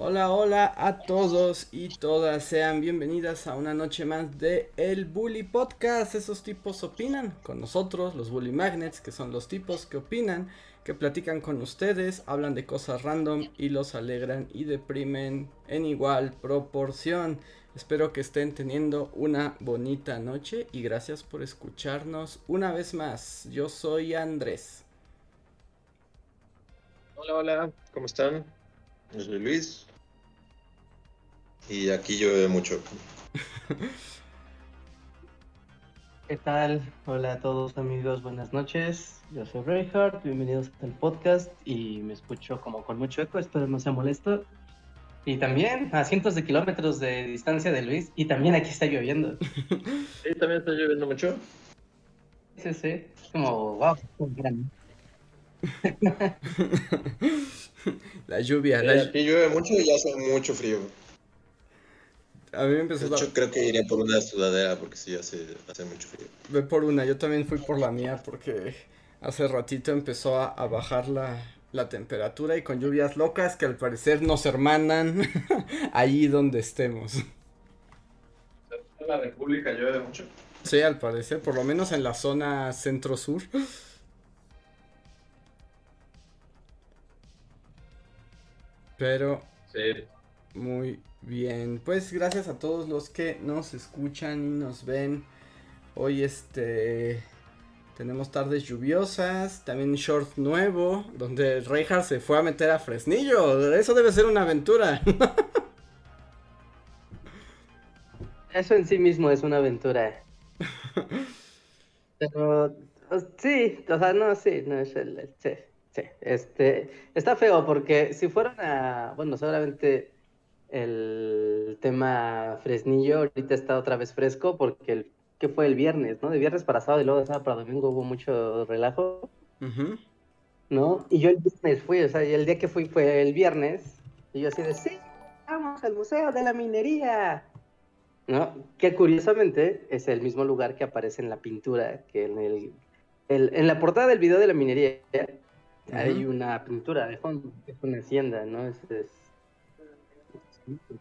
Hola, hola a todos y todas, sean bienvenidas a una noche más de El Bully Podcast. Esos tipos opinan con nosotros, los Bully Magnets, que son los tipos que opinan, que platican con ustedes, hablan de cosas random y los alegran y deprimen en igual proporción. Espero que estén teniendo una bonita noche y gracias por escucharnos una vez más. Yo soy Andrés. Hola, hola, ¿cómo están? Yo soy Luis. Y aquí llueve mucho. ¿Qué tal? Hola a todos amigos, buenas noches. Yo soy Reinhardt, bienvenidos al podcast y me escucho como con mucho eco, espero no sea molesto. Y también a cientos de kilómetros de distancia de Luis y también aquí está lloviendo. Sí, también está lloviendo mucho. Sí, sí, como wow, gran. la lluvia, la... Aquí llueve mucho y hace mucho frío. A mí me empezó de hecho, creo que iría por una sudadera porque sí hace, hace mucho frío. Ve por una, yo también fui por la mía porque hace ratito empezó a, a bajar la, la, temperatura y con lluvias locas que al parecer nos hermanan allí donde estemos. ¿En la República llueve mucho? Sí, al parecer, por lo menos en la zona centro-sur. Pero sí. muy bien. Pues gracias a todos los que nos escuchan y nos ven. Hoy este tenemos tardes lluviosas, también short nuevo, donde Reinhardt se fue a meter a Fresnillo. Eso debe ser una aventura. Eso en sí mismo es una aventura. Pero sí, o sea, no, sí, no es el, sí. Sí, este, está feo porque si fueran a, bueno, seguramente el tema Fresnillo ahorita está otra vez fresco porque el, que fue el viernes, ¿no? De viernes para sábado y luego de sábado para domingo hubo mucho relajo, ¿no? Y yo el viernes fui, o sea, y el día que fui fue el viernes y yo así de, sí, vamos al Museo de la Minería, ¿no? Que curiosamente es el mismo lugar que aparece en la pintura, que en el, el en la portada del video de la minería hay una pintura de fondo, es una hacienda, ¿no? Es, es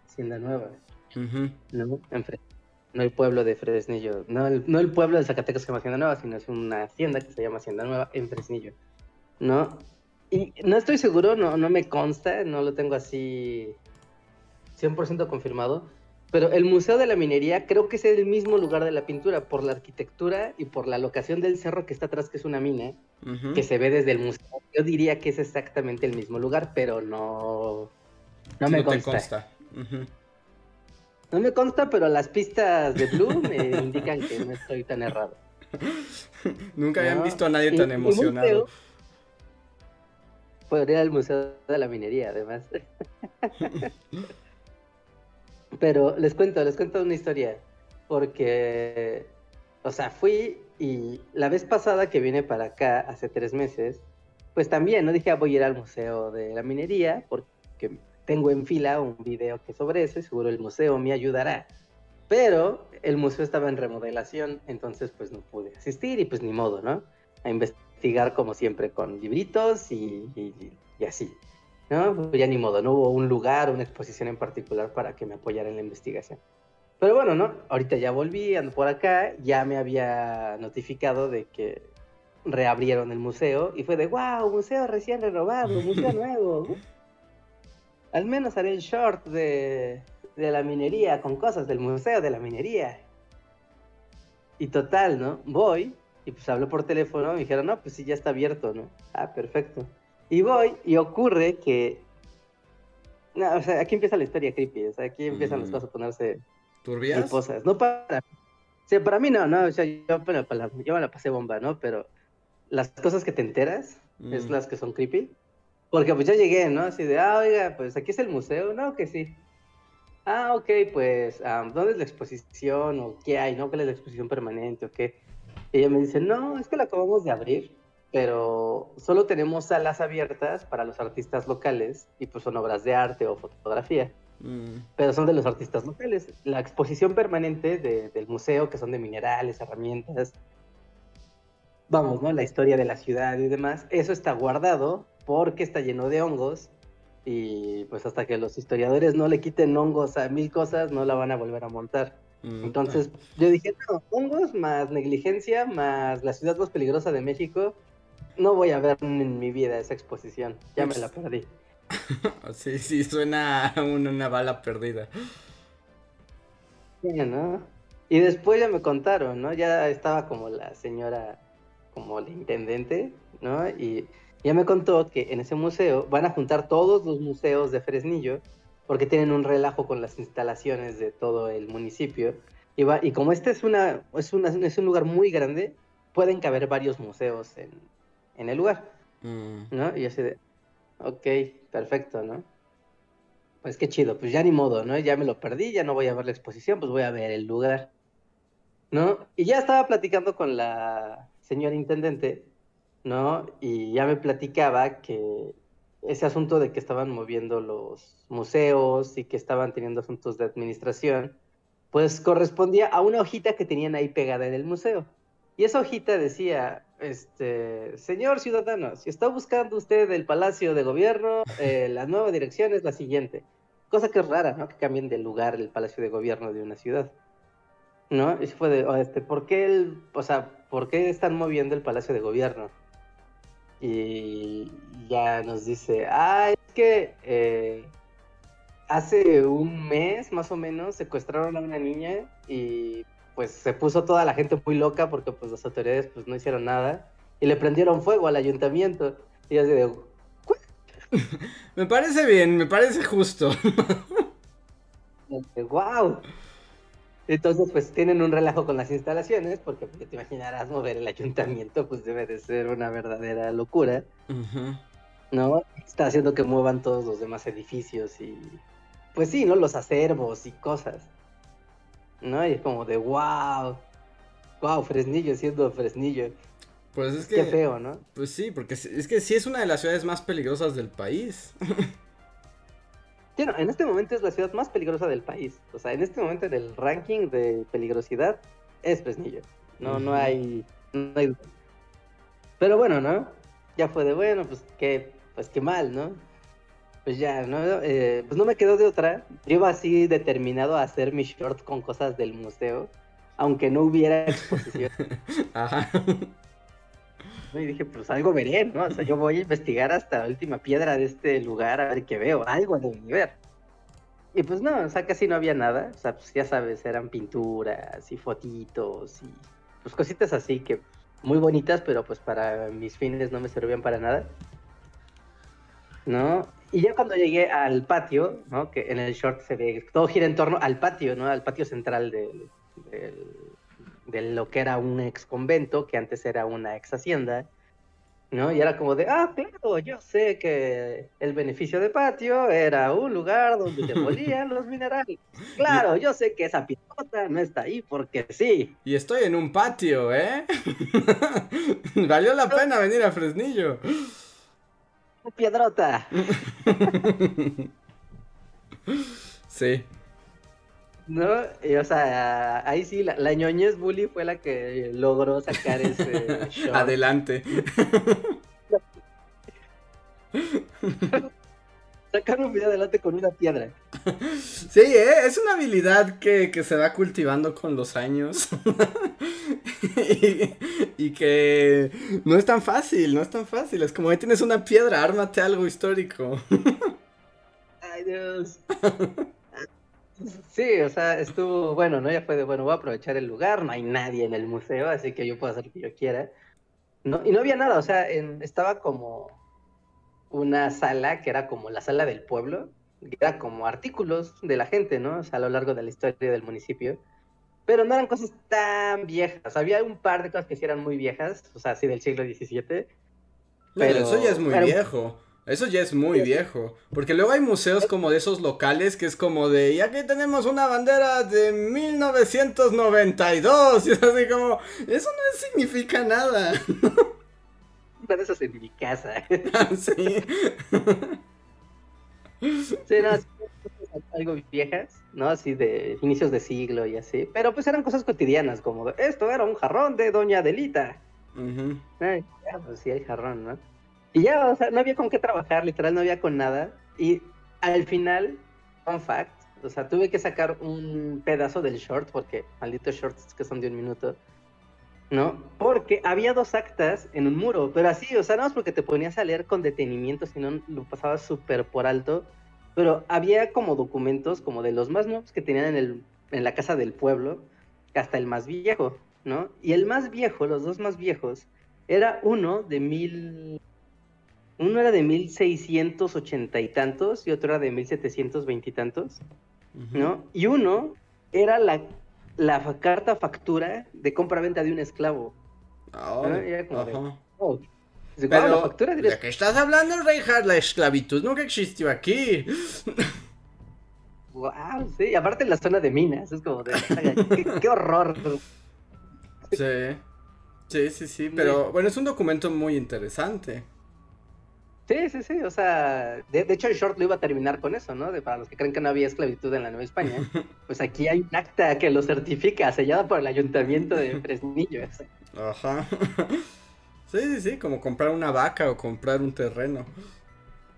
hacienda nueva. ¿no? no el pueblo de Fresnillo, no el, no el pueblo de Zacatecas que se llama Hacienda Nueva, sino es una hacienda que se llama Hacienda Nueva en Fresnillo, ¿no? Y no estoy seguro, no, no me consta, no lo tengo así 100% confirmado, pero el Museo de la Minería creo que es el mismo lugar de la pintura, por la arquitectura y por la locación del cerro que está atrás, que es una mina, uh -huh. que se ve desde el museo. Yo diría que es exactamente el mismo lugar, pero no, no me no consta. consta. Uh -huh. No me consta, pero las pistas de Blue me indican que no estoy tan errado. Nunca no. habían visto a nadie tan y, emocionado. Podría ir al Museo de la Minería, además. Pero les cuento, les cuento una historia. Porque, o sea, fui y la vez pasada que vine para acá, hace tres meses, pues también, ¿no? Dije, ah, voy a ir al Museo de la Minería, porque tengo en fila un video que sobre eso y seguro el museo me ayudará. Pero el museo estaba en remodelación, entonces pues no pude asistir y pues ni modo, ¿no? A investigar como siempre con libritos y, y, y así. ¿no? Pues ya ni modo, no hubo un lugar, una exposición en particular para que me apoyara en la investigación. Pero bueno, ¿no? Ahorita ya volví, ando por acá, ya me había notificado de que reabrieron el museo y fue de, wow, museo recién renovado, museo nuevo. Al menos haré el short de, de la minería con cosas del museo de la minería. Y total, ¿no? Voy y pues hablo por teléfono me dijeron, no, pues sí, ya está abierto, ¿no? Ah, perfecto. Y voy y ocurre que... No, o sea, aquí empieza la historia creepy, o sea, aquí empiezan mm. las cosas a ponerse... ¿Turbias? No para... Sí, para mí no, no, o sea, yo, bueno, para, yo me la pasé bomba, ¿no? Pero las cosas que te enteras mm. es las que son creepy. Porque pues ya llegué, ¿no? Así de, ah, oiga, pues aquí es el museo, ¿no? Que sí. Ah, ok, pues, um, ¿dónde es la exposición? ¿O qué hay, no? ¿Cuál es la exposición permanente o qué? Y ella me dice, no, es que la acabamos de abrir. pero solo tenemos salas abiertas para los artistas locales y pues son obras de arte o fotografía. Mm, Pero son de los artistas locales. La exposición permanente de- del museo, que son de minerales, herramientas, vamos, ¿no? La historia de la ciudad y demás, eso está guardado porque está lleno de hongos y pues hasta que los historiadores no le quiten hongos a mil cosas, no la van a volver a montar. mm, Entonces yo dije, no, hongos más negligencia más la ciudad más peligrosa de México, no voy a ver en mi vida esa exposición, ya me la perdí. Sí, sí, suena a una, una bala perdida. Sí, ¿no? Y después ya me contaron, ¿no? Ya estaba como la señora, como la intendente, ¿no? Y ya me contó que en ese museo van a juntar todos los museos de Fresnillo, porque tienen un relajo con las instalaciones de todo el municipio. Y, va, y como este es, una, es, una, es un lugar muy grande, pueden caber varios museos en, en el lugar. Mm, ¿no? Y yo así de, ok, perfecto, ¿no? Pues qué chido, pues ya ni modo, ¿no? Ya me lo perdí, ya no voy a ver la exposición, pues voy a ver el lugar, ¿no? Y ya estaba platicando con la señora intendente, ¿no? Y ya me platicaba que ese asunto de que estaban moviendo los museos y que estaban teniendo asuntos de administración, pues correspondía a una hojita que tenían ahí pegada en el museo. Y esa hojita decía, este, señor ciudadano, si está buscando usted el Palacio de Gobierno, eh, la nueva dirección es la siguiente. Cosa que es rara, ¿no? Que cambien de lugar el Palacio de Gobierno de una ciudad. ¿No? Y fue de, oh, este, ¿por qué el, o sea, ¿por qué están moviendo el Palacio de Gobierno? Y ya nos dice, ah, es que eh, hace un mes más o menos secuestraron a una niña y pues se puso toda la gente muy loca porque pues las autoridades pues no hicieron nada y le prendieron fuego al ayuntamiento y así de Me parece bien, me parece justo. wow entonces pues tienen un relajo con las instalaciones porque pues, te imaginarás mover el ayuntamiento pues debe de ser una verdadera locura no está haciendo que muevan todos los demás edificios y pues sí no los acervos y cosas no y es como de wow wow Fresnillo siendo Fresnillo Pues es que. qué feo no Pues sí, porque es- es que sí es una de las ciudades más peligrosas del país. En este momento es la ciudad más peligrosa del país. O sea, en este momento en el ranking de peligrosidad es Fresnillo. No, no hay, no hay. Pero bueno, ¿no? Ya fue de bueno, pues qué, pues qué mal, ¿no? Pues ya, ¿no? Eh, pues no me quedó de otra. Yo iba así determinado a hacer mi short con cosas del museo, aunque no hubiera exposición. Ajá. Y dije, pues algo veré, ¿no? O sea, yo voy a investigar hasta la última piedra de este lugar a ver qué veo, algo de ver. Y pues no, o sea, casi no había nada. O sea, pues ya sabes, eran pinturas y fotitos y pues cositas así que muy bonitas, pero pues para mis fines no me servían para nada. ¿No? Y ya cuando llegué al patio, ¿no? Que en el short se ve, todo gira en torno al patio, ¿no? Al patio central del- de lo que era un ex convento, que antes era una ex hacienda, ¿no? Y era como de, ah, claro, yo sé que el beneficio de patio era un lugar donde se molían los minerales. Claro, yo sé que esa piedrota no está ahí porque sí. Y estoy en un patio, ¿eh? Valió la pena venir a Fresnillo. Piedrota. Sí. ¿No? Y, o sea, ahí sí, la, la ñoñez bully fue la que logró sacar ese short. Adelante. Sacar un video adelante con una piedra. Sí, ¿eh? es una habilidad que, que se va cultivando con los años. y, y que no es tan fácil, no es tan fácil. Es como ahí tienes una piedra, ármate algo histórico. Ay, Dios. Sí, o sea, estuvo bueno, ¿no? Ya fue de, bueno, voy a aprovechar el lugar, no hay nadie en el museo, así que yo puedo hacer lo que yo quiera. No, y no había nada, o sea, en- estaba como una sala que era como la sala del pueblo, que era como artículos de la gente, ¿no? O sea, a lo largo de la historia del municipio. Pero no eran cosas tan viejas, había un par de cosas que sí eran muy viejas, o sea, así del siglo XVII. Pero eso ya es muy viejo. Eso ya es muy viejo. Porque luego hay museos como de esos locales que es como de, y aquí tenemos una bandera de 1992. Y es así como, eso no significa nada. una de esas en mi casa. Ah, sí. Sí, no, algo viejas, ¿no? Así de inicios de siglo y así. Pero pues eran cosas cotidianas, como esto era un jarrón de Doña Adelita. Ay, ya, pues sí, el jarrón, ¿no? Y ya, o sea, no había con qué trabajar, literal, no había con nada. Y al final, fun fact, o sea, tuve que sacar un pedazo del short, porque malditos shorts que son de un minuto, ¿no? Porque había dos actas en un muro, pero así, o sea, no es porque te ponías a leer con detenimiento, sino lo pasabas súper por alto. Pero había como documentos, como de los más nuevos que tenían en, el, en la casa del pueblo, hasta el más viejo, ¿no? Y el más viejo, los dos más viejos, era uno de mil... Uno era de 1680 y tantos y otro era de 1720 y tantos. ¿no? Y uno era la, la carta factura de compra-venta de un esclavo. Ah, Ah, era como de-. Oh, dice, "Guau, la Pero, factura ¿de directa. qué estás hablando, Reinhardt? La esclavitud nunca existió aquí. Wow, sí, aparte en la zona de minas, es como de, qué, qué horror. Sí. Sí, sí, sí, pero bueno, es un documento muy interesante. Sí, sí, sí, o sea, de, de hecho el short lo iba a terminar con eso, ¿no? De, para los que creen que no había esclavitud en la Nueva España, pues aquí hay un acta que lo certifica, sellada por el ayuntamiento de Fresnillo. Ajá. Sí, sí, sí, como comprar una vaca o comprar un terreno.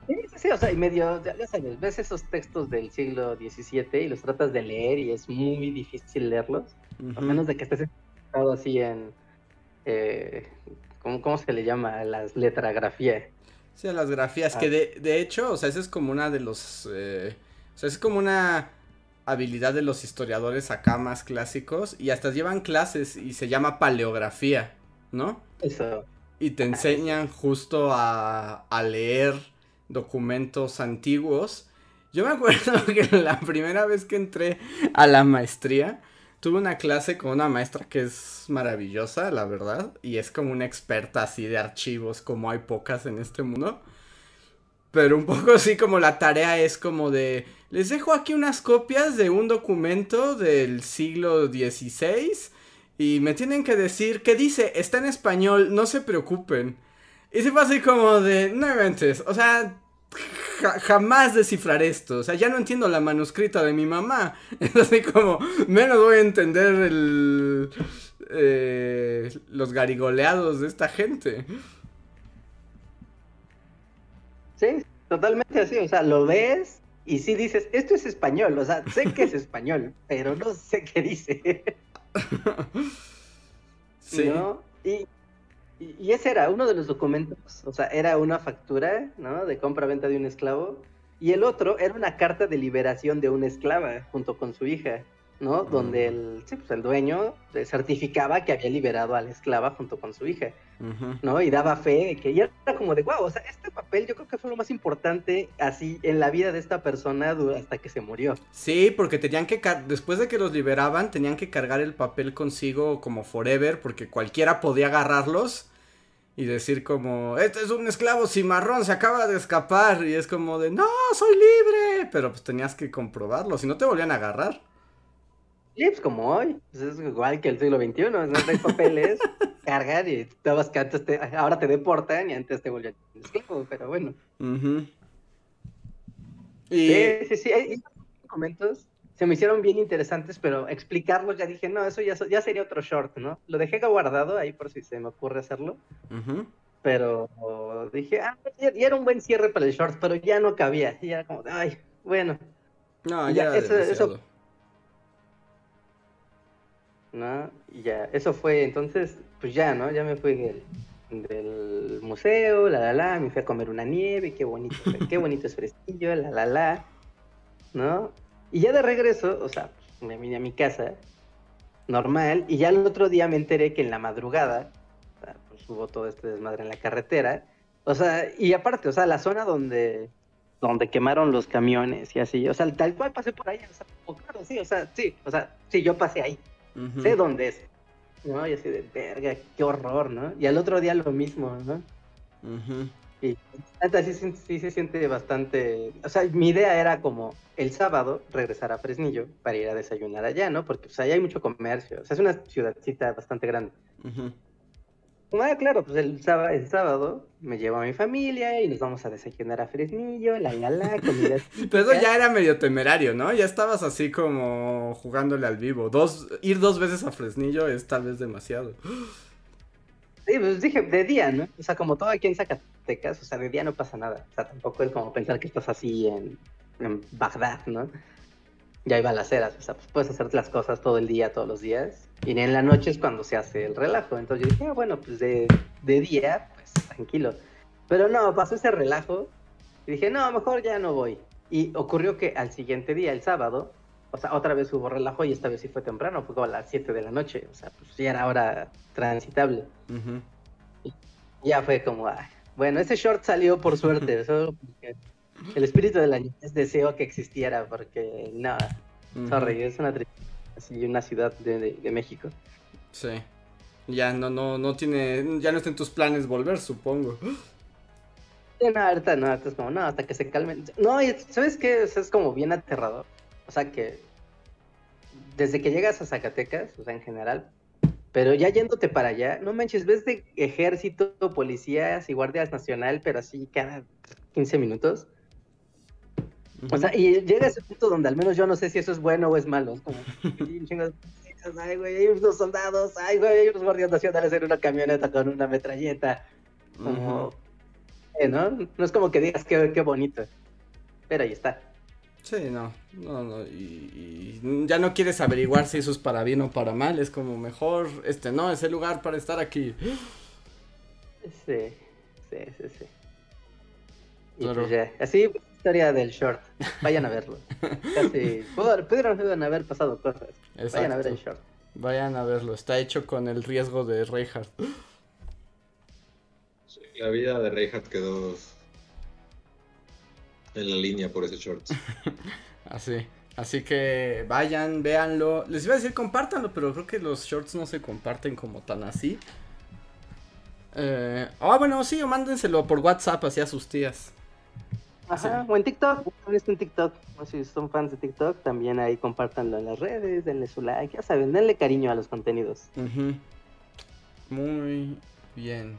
Sí, sí, sí, o sea, y medio, ya sabes, ves esos textos del siglo XVII y los tratas de leer y es muy difícil leerlos, a menos de que estés así en, eh, ¿cómo, ¿cómo se le llama? Las letragrafía. Sí, a las grafías, Ah. que de, de hecho, o sea, esa es como una de los, eh, o sea, es como una habilidad de los historiadores acá más clásicos y hasta llevan clases y se llama paleografía, ¿no? Eso. Y te enseñan justo a, a leer documentos antiguos. Yo me acuerdo que la primera vez que entré a la maestría, tuve una clase con una maestra que es maravillosa, la verdad, y es como una experta así de archivos, como hay pocas en este mundo. Pero un poco así como la tarea es como de, les dejo aquí unas copias de un documento del siglo XVI y me tienen que decir qué dice, está en español, no se preocupen. Y se fue así como de, no inventes, o sea, ja- jamás descifrar esto, o sea, ya no entiendo la manuscrita de mi mamá. Es así como, menos voy a entender el, eh, los garigoleados de esta gente. Sí, totalmente así, o sea, lo ves y sí dices, esto es español, o sea, sé que es español, pero no sé qué dice. Sí. ¿no? Y, y, ese era uno de los documentos, o sea, era una factura, ¿no? De compra-venta de un esclavo, y el otro era una carta de liberación de una esclava junto con su hija, ¿no? Mm. Donde el, sí, pues el dueño certificaba que había liberado a la esclava junto con su hija. ¿no? Y daba fe de que y era como de, wow, o sea, este papel yo creo que fue lo más importante así en la vida de esta persona hasta que se murió. Sí, porque tenían que, después de que los liberaban, tenían que cargar el papel consigo como forever, porque cualquiera podía agarrarlos y decir como, este es un esclavo cimarrón, se acaba de escapar, y es como de, no, soy libre, pero pues tenías que comprobarlo, si no te volvían a agarrar. Sí, pues como hoy, pues es igual que el siglo XXI, no traes papeles, cargar y estabas que antes te, ahora te deportan y antes te volvían esclavo, pero bueno. Y, Sí, sí, sí, hay- hay documentos se me hicieron bien interesantes, pero explicarlos ya dije, no, eso ya, sería otro short, ¿no? Lo dejé guardado ahí por si se me ocurre hacerlo, pero dije, ah, ya, ya era un buen cierre para el short, pero ya no cabía, y era como, ay, bueno, no, Ya, ya, eso-. ¿No? Y ya, eso fue, entonces, pues ya, ¿no? Ya me fui del, del museo, la, la, la, me fui a comer una nieve, qué bonito, qué bonito es Fresquillo, la, la, la, ¿no? Y ya de regreso, o sea, me vine a mi casa, normal, y ya el otro día me enteré que en la madrugada, o sea, pues hubo todo este desmadre en la carretera, o sea, y aparte, o sea, la zona donde, donde quemaron los camiones y así, o sea, tal cual pasé por ahí, o sea, oh, claro, sí, o sea, sí, o sea, sí, yo pasé ahí, Sé dónde es, ¿no? Y así de, verga, qué horror, ¿no? Y al otro día lo mismo, ¿no? Y neta, sí, sí, sí se siente bastante. O sea, mi idea era como el sábado regresar a Fresnillo para ir a desayunar allá, ¿no? Porque pues allá hay mucho comercio. O sea, es una ciudadcita bastante grande. Ah, claro, pues el sábado, el sábado me llevo a mi familia y nos vamos a desayunar a Fresnillo, la la la, comida. Pero eso ya era medio temerario, ¿no? Ya estabas así como jugándole al vivo. Dos, ir dos veces a Fresnillo es tal vez demasiado. Sí, pues dije, de día, ¿no? O sea, como todo aquí en Zacatecas, o sea, de día no pasa nada. O sea, tampoco es como pensar que estás así en, en Bagdad, ¿no? Ya hay balaceras, o sea, pues puedes hacer las cosas todo el día, todos los días. Y en la noche es cuando se hace el relajo. Entonces yo dije, ah, bueno, pues de, de día, pues tranquilo. Pero no, pasó ese relajo y dije, no, mejor ya no voy. Y ocurrió que al siguiente día, el sábado, o sea, otra vez hubo relajo y esta vez sí fue temprano, fue como a las 7 de la noche. O sea, pues ya era hora transitable. Ujú. Ya fue como, ay, bueno, ese short salió por suerte. solo porque el espíritu de la niñez deseo que existiera, porque no, sorry, es una tristeza. Así, una ciudad de, de- de México. Sí. Ya no, no, no tiene, ya no está en tus planes volver, supongo. No, ahorita no, ahorita es como, no, hasta que se calmen. No, y ¿sabes qué? O sea, es como bien aterrador. O sea que desde que llegas a Zacatecas, o sea, en general, pero ya yéndote para allá, no manches, ves de ejército, policías y guardias nacional, pero así cada 15 minutos. O sea, y llega ese punto donde al menos yo no sé si eso es bueno o es malo. Es como, "Sí, un chingo de policías, ay, güey, hay unos soldados, ay, güey, hay unos guardias nacionales en una camioneta con una metralleta. Como, eh, ¿no? No es como que digas qué, qué bonito. Pero ahí está. Sí, no, no, no, y, y ya no quieres averiguar si eso es para bien o para mal, es como mejor, este no, es el lugar para estar aquí. Sí, sí, sí, sí. Y Claro. pues ya, así historia del short. Vayan a verlo. Casi, pudieron, pudieron haber pasado cosas. Vayan a ver el short. Vayan a verlo, está hecho con el riesgo de Reinhardt. Sí, La vida de Reinhardt quedó en la línea por ese short. Así. Así que vayan, véanlo. Les iba a decir compártanlo, pero creo que los shorts no se comparten como tan así. Eh, ah, bueno, sí, o mándenselo por WhatsApp así a sus tías. Ajá, o en TikTok, en TikTok. O si son fans de TikTok, también ahí compártanlo en las redes, denle su like, ya saben, denle cariño a los contenidos. Muy bien.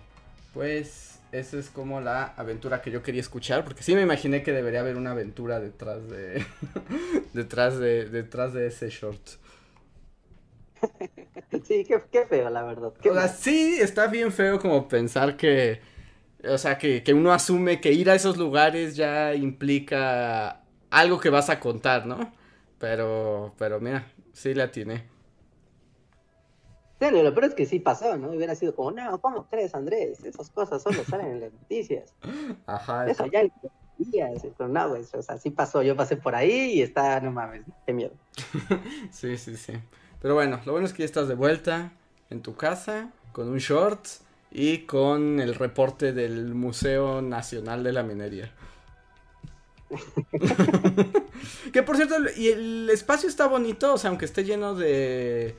Pues esa es como la aventura que yo quería escuchar, porque sí me imaginé que debería haber una aventura detrás de detrás de detrás de ese short. Sí, qué, qué feo, la verdad. Qué O sea, sí, está bien feo como pensar que, o sea, que, que uno asume que ir a esos lugares ya implica algo que vas a contar, ¿no? Pero, pero mira, sí la atiné. Sí, lo peor es que sí pasó, ¿no? Hubiera sido como, no, ¿cómo crees, Andrés? Esas cosas solo salen en las noticias. Ajá. Eso ya días, pero no, güey, o sea, sí pasó, yo pasé por ahí y está, no mames, qué miedo. Sí, sí, sí. Pero bueno, lo bueno es que ya estás de vuelta en tu casa con un short y con el reporte del Museo Nacional de la Minería. que por cierto, el- y el espacio está bonito, o sea, aunque esté lleno de...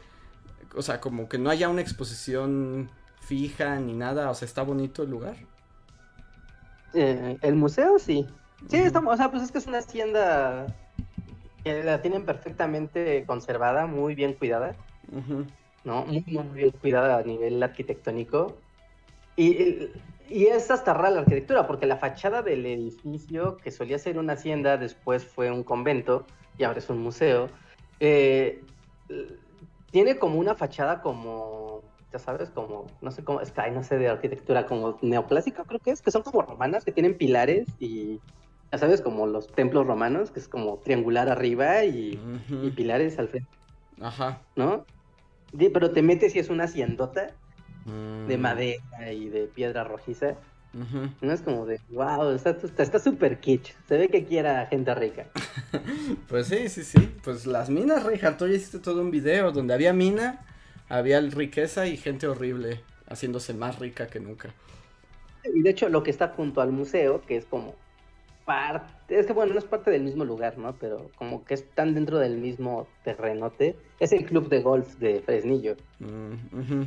O sea, como que no haya una exposición fija ni nada, o sea, está bonito el lugar. Eh, el museo, sí. Sí, estamos, o sea, pues es que es una hacienda que la tienen perfectamente conservada, muy bien cuidada. ¿no? Muy, muy bien cuidada a nivel arquitectónico. Y, y es hasta rara la arquitectura, porque la fachada del edificio, que solía ser una hacienda, después fue un convento y ahora es un museo, eh, tiene como una fachada como, ya sabes, como, no sé cómo, es que ay, no sé de arquitectura, como neoclásica creo que es, que son como romanas, que tienen pilares y, ya sabes, como los templos romanos, que es como triangular arriba y, pilares al frente, Ajá. ¿no? Di- Pero te metes y es una haciendota de Mm. madera y de piedra rojiza. No es como de, wow, está súper kitsch. Se ve que quiera gente rica. Pues sí, sí, sí. Pues las minas, Reinhardt, tú ya hiciste todo un video donde había mina, había riqueza y gente horrible haciéndose más rica que nunca. Y de hecho, lo que está junto al museo, que es como parte, es que bueno, no es parte del mismo lugar, ¿no? Pero como que están dentro del mismo terrenote, es el club de golf de Fresnillo, Mm.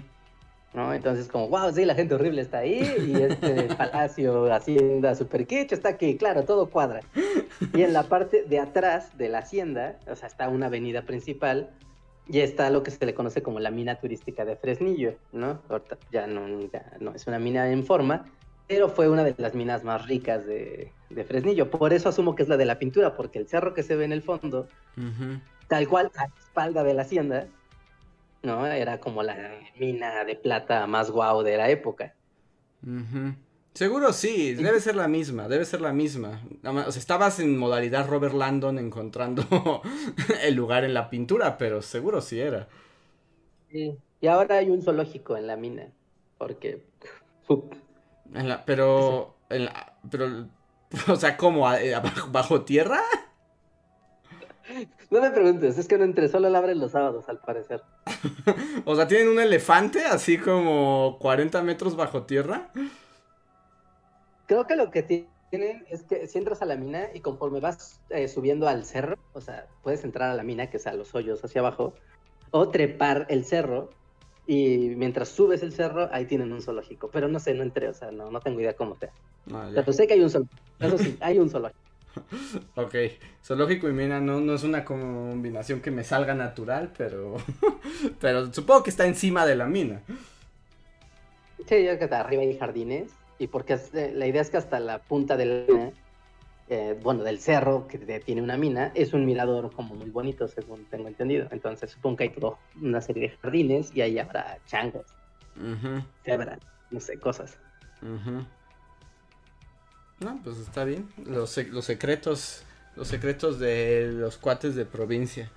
¿No? Entonces, como, wow, sí, la gente horrible está ahí, y este palacio, hacienda super kitsch está aquí, claro, todo cuadra. Y en la parte de atrás de la hacienda, o sea, está una avenida principal, Y está lo que se le conoce como la mina turística de Fresnillo, ¿no? Ya no, ya no es una mina en forma, pero fue una de las minas más ricas de, de, Fresnillo. Por eso asumo que es la de la pintura, porque el cerro que se ve en el fondo, tal cual a la espalda de la hacienda, ¿no? Era como la mina de plata más guau de la época. Seguro sí, debe ser la misma, debe ser la misma. O sea, estabas en modalidad Robert Landon encontrando el lugar en la pintura, pero seguro sí era. Sí. Y ahora hay un zoológico en la mina, porque... En la, pero, en la, pero, o sea, ¿cómo? ¿Bajo tierra? No me preguntes, es que no entré, solo la abren los sábados, al parecer. o sea, ¿tienen un elefante así como 40 metros bajo tierra? Creo que lo que tienen es que si entras a la mina y conforme vas eh, subiendo al cerro, o sea, puedes entrar a la mina, que es a los hoyos hacia abajo, o trepar el cerro, y mientras subes el cerro, ahí tienen un zoológico. Pero no sé, no entré, o sea, no, no tengo idea cómo sea. Ah, Pero sé que hay un zoológico. Eso sí, hay un zoológico. ok, zoológico y mina no, no es una combinación que me salga natural, pero pero supongo que está encima de la mina. Sí, yo que está arriba hay jardines y porque la idea es que hasta la punta del eh, bueno, del cerro que tiene una mina, es un mirador como muy bonito, según tengo entendido. Entonces supongo que hay toda una serie de jardines y ahí habrá changos, cebras, no sé, cosas. No, pues está bien. Los, los secretos, los secretos de los cuates de provincia.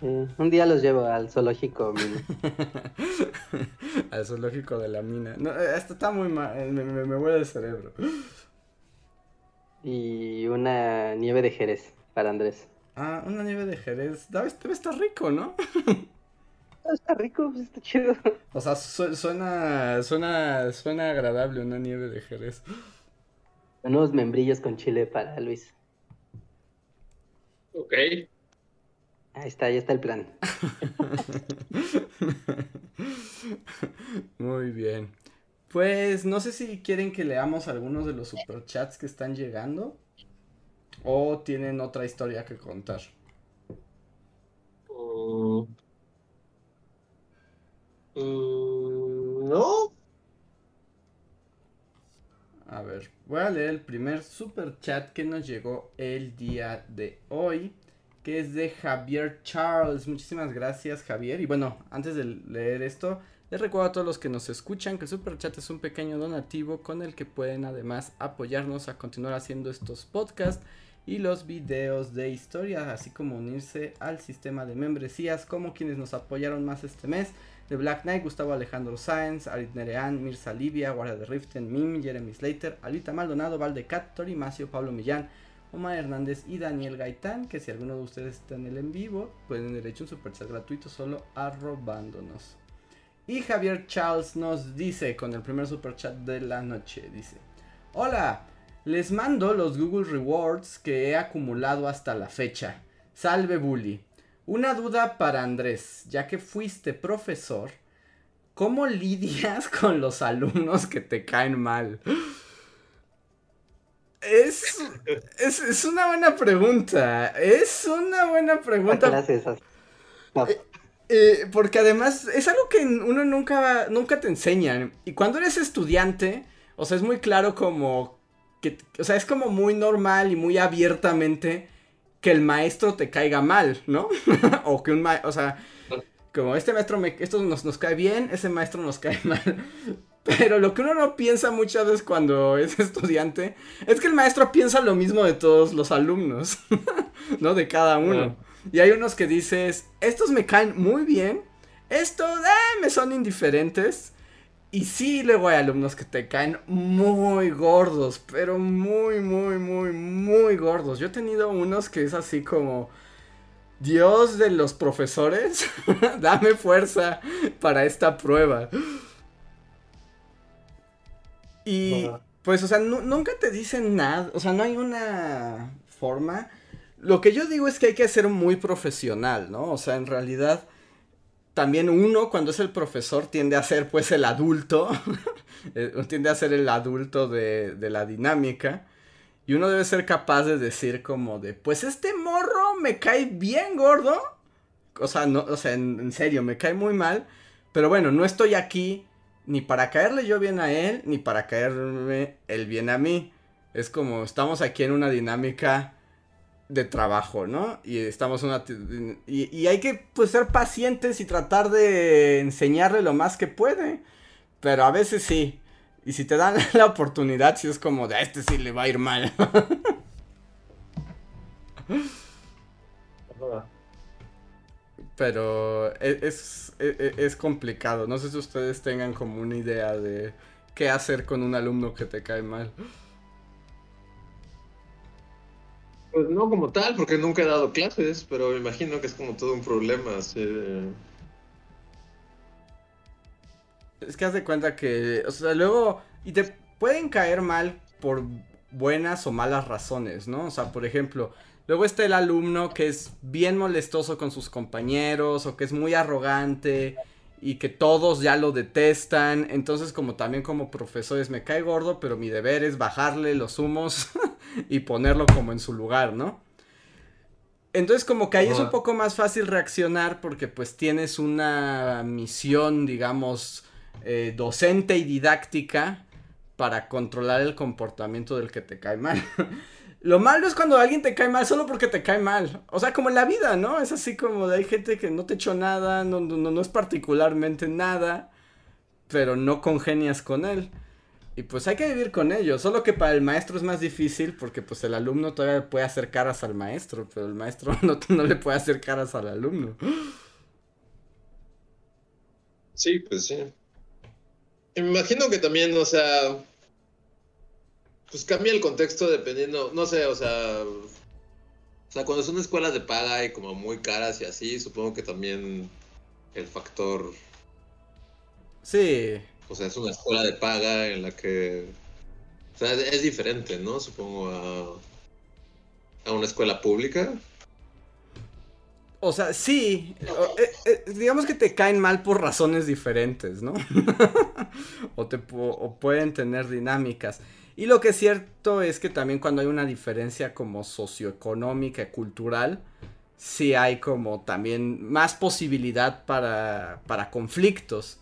un día los llevo al zoológico al zoológico de la mina. No, esto está muy mal, eh, me, me, me el cerebro. Y una nieve de Jerez para Andrés. Ah, una nieve de Jerez. Debe, estar rico, ¿no? está rico, pues, está chido. O sea, suena, suena, suena agradable una nieve de Jerez. Unos membrillos con chile para Luis. Ok. Ahí está, ahí está el plan. Muy bien. Pues no sé si quieren que leamos algunos de los superchats que están llegando. O tienen otra historia que contar. Mm. Mm, no. A ver, voy a leer el primer super chat que nos llegó el día de hoy, que es de Javier Charles. Muchísimas gracias, Javier. Y bueno, antes de leer esto, les recuerdo a todos los que nos escuchan que el super chat es un pequeño donativo con el que pueden además apoyarnos a continuar haciendo estos podcasts y los videos de historia, así como unirse al sistema de membresías, como quienes nos apoyaron más este mes The Black Knight, Gustavo Alejandro Sáenz, Arit Nerean, Mirza Livia, Guardia de Riften, Mim, Jeremy Slater, Alita Maldonado, Valdecat, Tori Macio, Pablo Millán, Omar Hernández y Daniel Gaitán, que si alguno de ustedes está en el en vivo, pueden derecho un superchat gratuito solo arrobándonos. Y Javier Charles nos dice con el primer superchat de la noche, dice, Hola, les mando los Google Rewards que he acumulado hasta la fecha. Salve Bully. Una duda para Andrés, ya que fuiste profesor, ¿cómo lidias con los alumnos que te caen mal? Es, es, una buena pregunta. Es una buena pregunta. Eh, eh, porque además es algo que uno nunca, nunca te enseñan. Y cuando eres estudiante, o sea, es muy claro como que, o sea, es como muy normal y muy abiertamente que el maestro te caiga mal, ¿no? o que un maestro, o sea, como este maestro, me, esto nos, nos cae bien, ese maestro nos cae mal. Pero lo que uno no piensa muchas veces cuando es estudiante es que el maestro piensa lo mismo de todos los alumnos, ¿no? De cada uno. Y hay unos que dices, estos me caen muy bien, estos eh, me son indiferentes. Y sí, luego hay alumnos que te caen muy gordos, pero muy, muy, muy, muy gordos. Yo he tenido unos que es así como, Dios de los profesores, dame fuerza para esta prueba. Y pues, o sea, nunca te dicen nada, o sea, no hay una forma. Lo que yo digo es que hay que ser muy profesional, ¿no? O sea, en realidad también uno cuando es el profesor tiende a ser pues el adulto, eh, tiende a ser el adulto de, de, la dinámica. Y uno debe ser capaz de decir como de, pues este morro me cae bien gordo, o sea, no, o sea, en, en serio, me cae muy mal. Pero bueno, no estoy aquí ni para caerle yo bien a él, ni para caerme él bien a mí. Es como, estamos aquí en una dinámica de trabajo, ¿no? Y estamos una... Y, hay que pues ser pacientes y tratar de enseñarle lo más que puede. Pero a veces sí. Y si te dan la oportunidad, si es como de a este sí le va a ir mal. Pero e, es, es, e, es, complicado. No sé si ustedes tengan como una idea de qué hacer con un alumno que te cae mal. Pues no como tal, porque nunca he dado clases, pero me imagino que es como todo un problema. Es que haz de cuenta que, o sea, luego, y te pueden caer mal por buenas o malas razones, ¿no? O sea, por ejemplo, luego está el alumno que es bien molestoso con sus compañeros o que es muy arrogante y que todos ya lo detestan. Entonces, como también como profesores me cae gordo, pero mi deber es bajarle los humos y ponerlo como en su lugar, ¿no? Entonces como que ahí es un poco más fácil reaccionar porque pues tienes una misión, digamos, eh, docente y didáctica para controlar el comportamiento del que te cae mal. Lo malo es cuando alguien te cae mal solo porque te cae mal. O sea, como en la vida, ¿no? Es así como de hay gente que no te echó nada, no, no, no es particularmente nada, pero no congenias con él. Y pues hay que vivir con ello. Solo que para el maestro es más difícil porque pues el alumno todavía puede hacer caras al maestro, pero el maestro no, no le puede hacer caras al alumno. Sí, pues sí. Me imagino que también, o sea, pues cambia el contexto dependiendo, no sé, o sea, o sea, cuando son escuelas de paga y como muy caras y así, supongo que también el factor... Sí. O sea, es una escuela de paga en la que... O sea, es diferente, ¿no? Supongo a, a una escuela pública. O sea, sí. Eh, eh, digamos que te caen mal por razones diferentes, ¿no? o, te, o pueden tener dinámicas. Y lo que es cierto es que también cuando hay una diferencia como socioeconómica, cultural, sí hay como también más posibilidad para, para conflictos.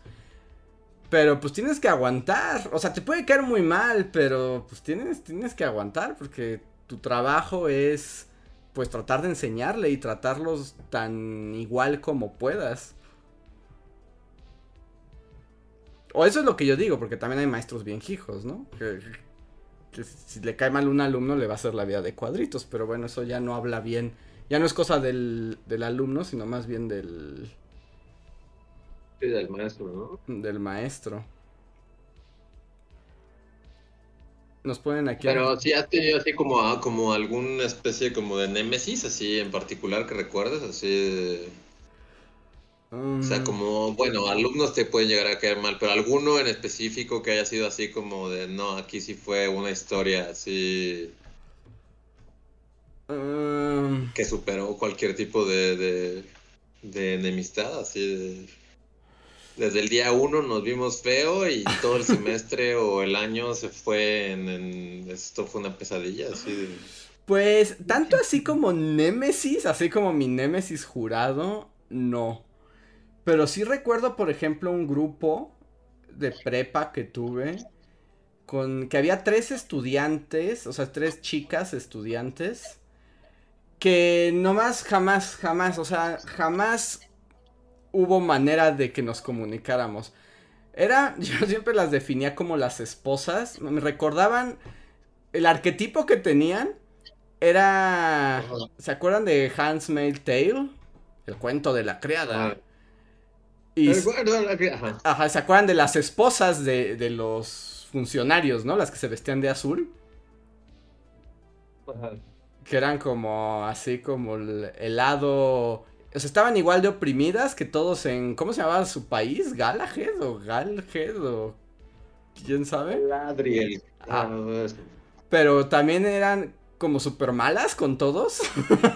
Pero pues tienes que aguantar. O sea, te puede caer muy mal, pero pues tienes, tienes que aguantar porque tu trabajo es pues tratar de enseñarle y tratarlos tan igual como puedas. O eso es lo que yo digo, porque también hay maestros bien hijos, ¿no? Que, que si le cae mal un alumno le va a hacer la vida de cuadritos, pero bueno, eso ya no habla bien, ya no es cosa del, del alumno, sino más bien del... Del maestro, ¿no? Del maestro. Nos ponen aquí. Pero sí has tenido así como, como alguna especie como de némesis, así en particular que recuerdes, así... O sea, como, bueno, alumnos te pueden llegar a caer mal, pero alguno en específico que haya sido así como de, no, aquí sí fue una historia así... Um... Que superó cualquier tipo de, de, de enemistad, así de... Desde el día uno nos vimos feo y todo el semestre o el año se fue en. Esto fue una pesadilla, así de... Pues, tanto así como Némesis, así como mi Némesis jurado, no. Pero sí recuerdo, por ejemplo, un grupo de prepa que tuve con que había tres estudiantes, o sea, tres chicas estudiantes que nomás jamás, jamás, o sea, jamás hubo manera de que nos comunicáramos. Era, yo siempre las definía como las esposas, me recordaban el arquetipo que tenían era, ¿se acuerdan de Handmaid's Tale? El cuento de la criada. Y, Ajá. ¿se acuerdan de las esposas de, de, los funcionarios, ¿no? Las que se vestían de azul. Que eran como así como el, el, lado... O sea, estaban igual de oprimidas que todos en... ¿Cómo se llamaba su país? ¿Galahad o o... ¿Quién sabe? Ladriel. Ah, pero también eran como súper malas con todos.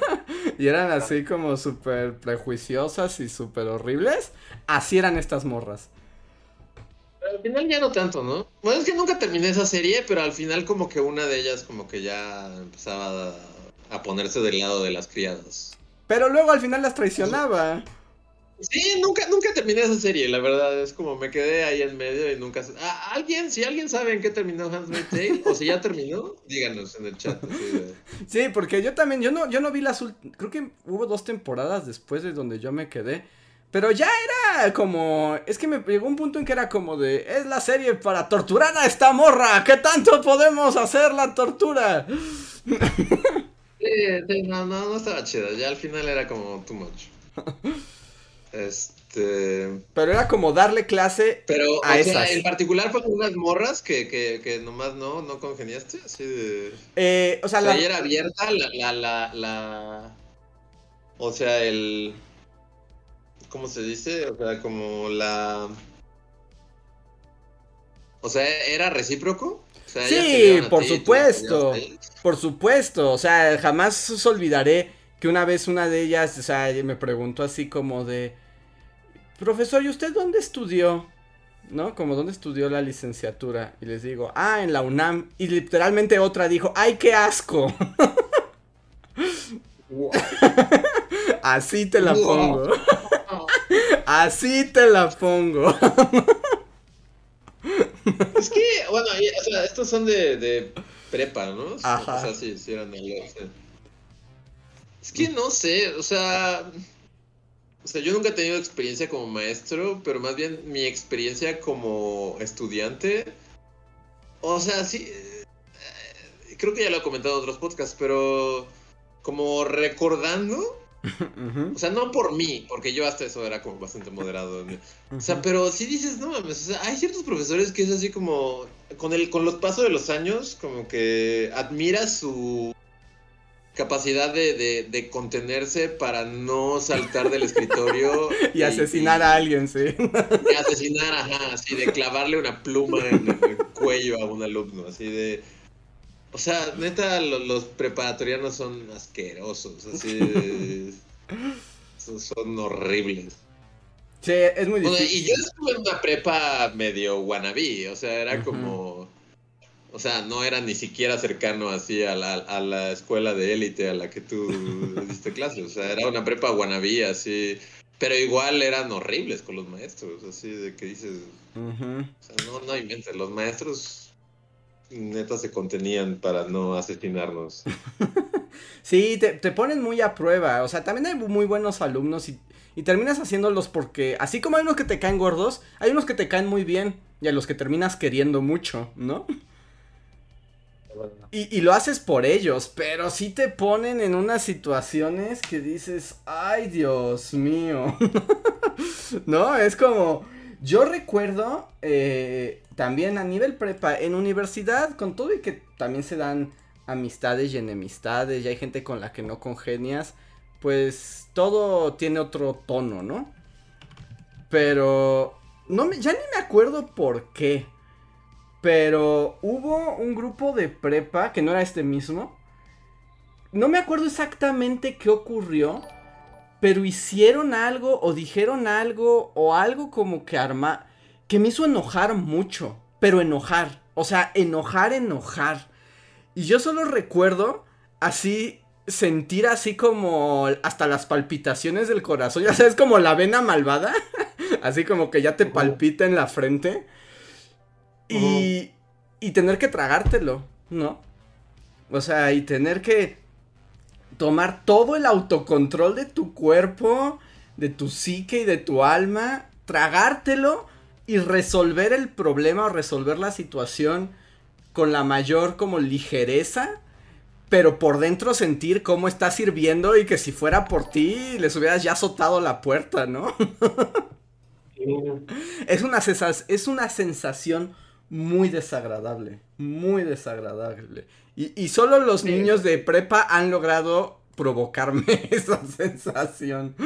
y eran así como súper prejuiciosas y súper horribles. Así eran estas morras. Pero al final ya no tanto, ¿no? Bueno, es que nunca terminé esa serie, pero al final como que una de ellas como que ya empezaba a, a ponerse del lado de las criadas. Pero luego al final las traicionaba. Sí, nunca, nunca terminé esa serie, la verdad. Es como me quedé ahí en medio y nunca. ¿Alguien, si alguien sabe en qué terminó Handmaid's Tale, o si ya terminó, díganos en el chat. Sí, porque yo también, yo no, yo no vi las creo que hubo dos temporadas después de donde yo me quedé. Pero ya era como. Es que me llegó un punto en que era como de. Es la serie para torturar a esta morra. ¿Qué tanto podemos hacer la tortura? Sí, no, no, no estaba chido. Ya al final era como too much. Este. Pero era como darle clase Pero, a o Sea, en particular fue con unas morras que, que, que nomás no, no congeniaste. Así de. Eh, o sea, la. era abierta la, la, la, la. O sea, el. ¿Cómo se dice? O sea, como la... O sea, ¿era recíproco? sí, por supuesto. Por supuesto. O sea, jamás os olvidaré que una vez una de ellas, o sea, me preguntó así como de... Profesor, ¿y usted dónde estudió? ¿No? Como dónde estudió la licenciatura. Y les digo, ah, en la UNAM. Y literalmente otra dijo, ¡ay, qué asco! Así te la pongo. Así te la pongo. Es que, bueno, o sea, estos son de, de prepa, ¿no? Ajá. O sea, sí, sí eran de Es que no sé, o sea. O sea, yo nunca he tenido experiencia como maestro, pero más bien mi experiencia como estudiante. O sea, sí. Eh, creo que ya lo he comentado en otros podcasts, pero como recordando o sea, no por mí, porque yo hasta eso era como bastante moderado. O sea, pero sí dices, no mames, o sea, hay ciertos profesores que es así como, con, el, con los pasos de los años, como que admiras su capacidad de, de, contenerse para no saltar del escritorio. y, asesinar a alguien, sí. Y asesinar, ajá, así de clavarle una pluma en el cuello a un alumno, así de o sea, neta, los, preparatorianos son asquerosos, así. son, horribles. Sí, es muy difícil. y yo estuve en una prepa medio wannabe, o sea, era como. O sea, no era ni siquiera cercano así a la, a la escuela de élite a la que tú diste clases. O sea, era una prepa wannabe así. Pero igual eran horribles con los maestros, así de que dices. O sea, no, no inventes, los maestros neta se contenían para no asesinarnos. sí, te, ponen muy a prueba. O sea, también hay muy buenos alumnos y, terminas haciéndolos porque, así como hay unos que te caen gordos, hay unos que te caen muy bien y a los que terminas queriendo mucho, ¿no? Y, y, lo haces por ellos, pero sí te ponen en unas situaciones que dices, ay Dios mío, ¿no? Es como, yo recuerdo eh, también a nivel prepa, en universidad, con todo y que también se dan amistades y enemistades, y hay gente con la que no congenias, pues todo tiene otro tono, ¿no? Pero no me, ya ni me acuerdo por qué. Pero hubo un grupo de prepa que no era este mismo. No me acuerdo exactamente qué ocurrió pero hicieron algo o dijeron algo o algo como que arma que me hizo enojar mucho, pero enojar, o sea, enojar, enojar. Y yo solo recuerdo así sentir así como hasta las palpitaciones del corazón, ya sabes, como la vena malvada, así como que ya te palpita en la frente. Y, y tener que tragártelo, ¿no? O sea, y tener que tomar todo el autocontrol de tu cuerpo, de tu psique y de tu alma, tragártelo y resolver el problema o resolver la situación con la mayor como ligereza, pero por dentro sentir cómo está sirviendo y que si fuera por ti les hubieras ya azotado la puerta, ¿no? es, una es una sensación muy desagradable, muy desagradable. Y, solo los niños de prepa han logrado provocarme esa sensación.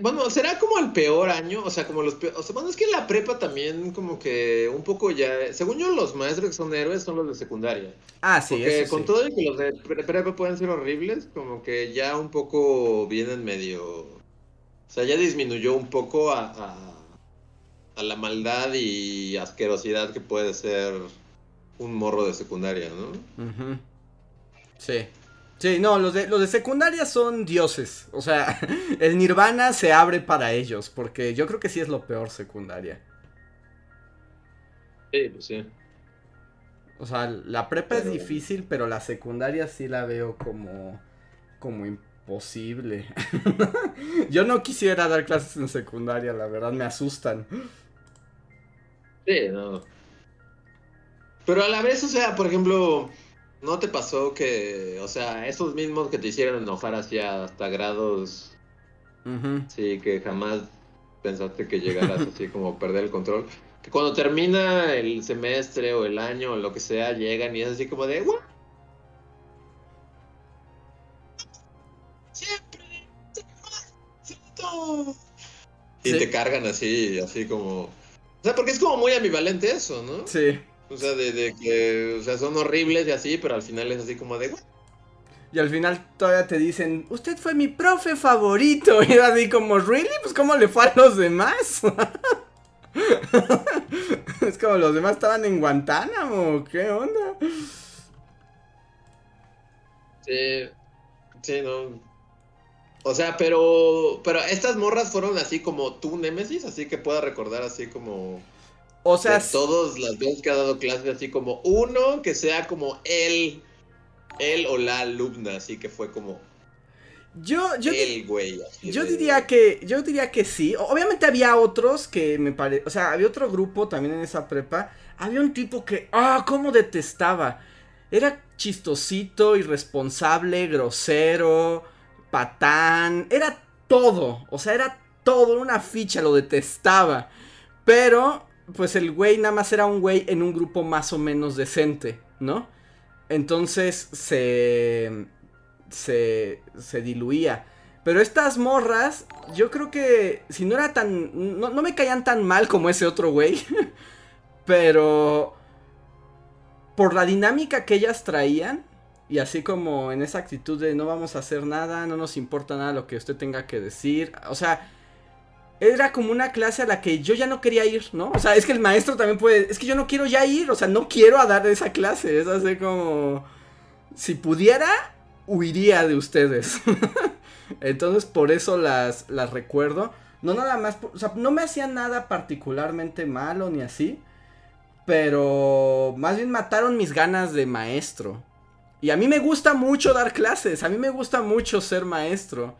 bueno, será como el peor año, o sea, como los peores, o sea, bueno, es que la prepa también como que un poco ya, según yo los maestros que son héroes son los de secundaria. Ah, sí, Porque con todo y que los de prepa pueden ser horribles, como que ya un poco vienen medio, o sea, ya disminuyó un poco a a la maldad y asquerosidad que puede ser un morro de secundaria, ¿no? Sí. Sí, no, los de, los de secundaria son dioses. O sea, el nirvana se abre para ellos. Porque yo creo que sí es lo peor secundaria. Sí, pues sí. O sea, la prepa es difícil, pero la secundaria sí la veo como. como imposible. yo no quisiera dar clases en secundaria, la verdad, me asustan. Sí, no. Pero a la vez, o sea, por ejemplo, ¿no te pasó que, o sea, esos mismos que te hicieron enojar hacia hasta grados, sí, que jamás pensaste que llegaras así como perder el control? Que cuando termina el semestre o el año o lo que sea, llegan y es así como de, Siempre, y te cargan así, así como... O sea, porque es como muy ambivalente eso, ¿no? Sí. O sea, de, que, o sea, son horribles y así, pero al final es así como de... Y al final todavía te dicen, usted fue mi profe favorito. Y era así como, ¿really? Pues ¿cómo le fue a los demás? es como los demás estaban en Guantánamo, ¿qué onda? Sí, sí, no. O sea, pero, pero estas morras fueron así como tú, Némesis, así que pueda recordar así como o sea, todos las veces que ha dado clases así como uno que sea como él, él o la alumna, así que fue como yo, yo, el güey. Yo diría que, yo diría que sí. Obviamente había otros que me parece, o sea, había otro grupo también en esa prepa. Había un tipo que, ah, cómo detestaba. Era chistosito, irresponsable, grosero, era todo, o sea, era todo, una ficha, lo detestaba. Pero pues el güey nada más era un güey en un grupo más o menos decente, ¿no? Entonces se, se, se diluía. Pero estas morras, yo creo que si no era tan... No, me caían tan mal como ese otro güey. pero... Por la dinámica que ellas traían. Y así como en esa actitud de no vamos a hacer nada, no nos importa nada lo que usted tenga que decir. O sea, era como una clase a la que yo ya no quería ir, ¿no? O sea, es que el maestro también puede, es que yo no quiero ya ir, o sea, no quiero a dar esa clase, es así como, si pudiera, huiría de ustedes. Entonces, por eso las, las recuerdo. No nada más, o sea, no me hacían nada particularmente malo ni así, pero más bien mataron mis ganas de maestro. Y a mí me gusta mucho dar clases, a mí me gusta mucho ser maestro.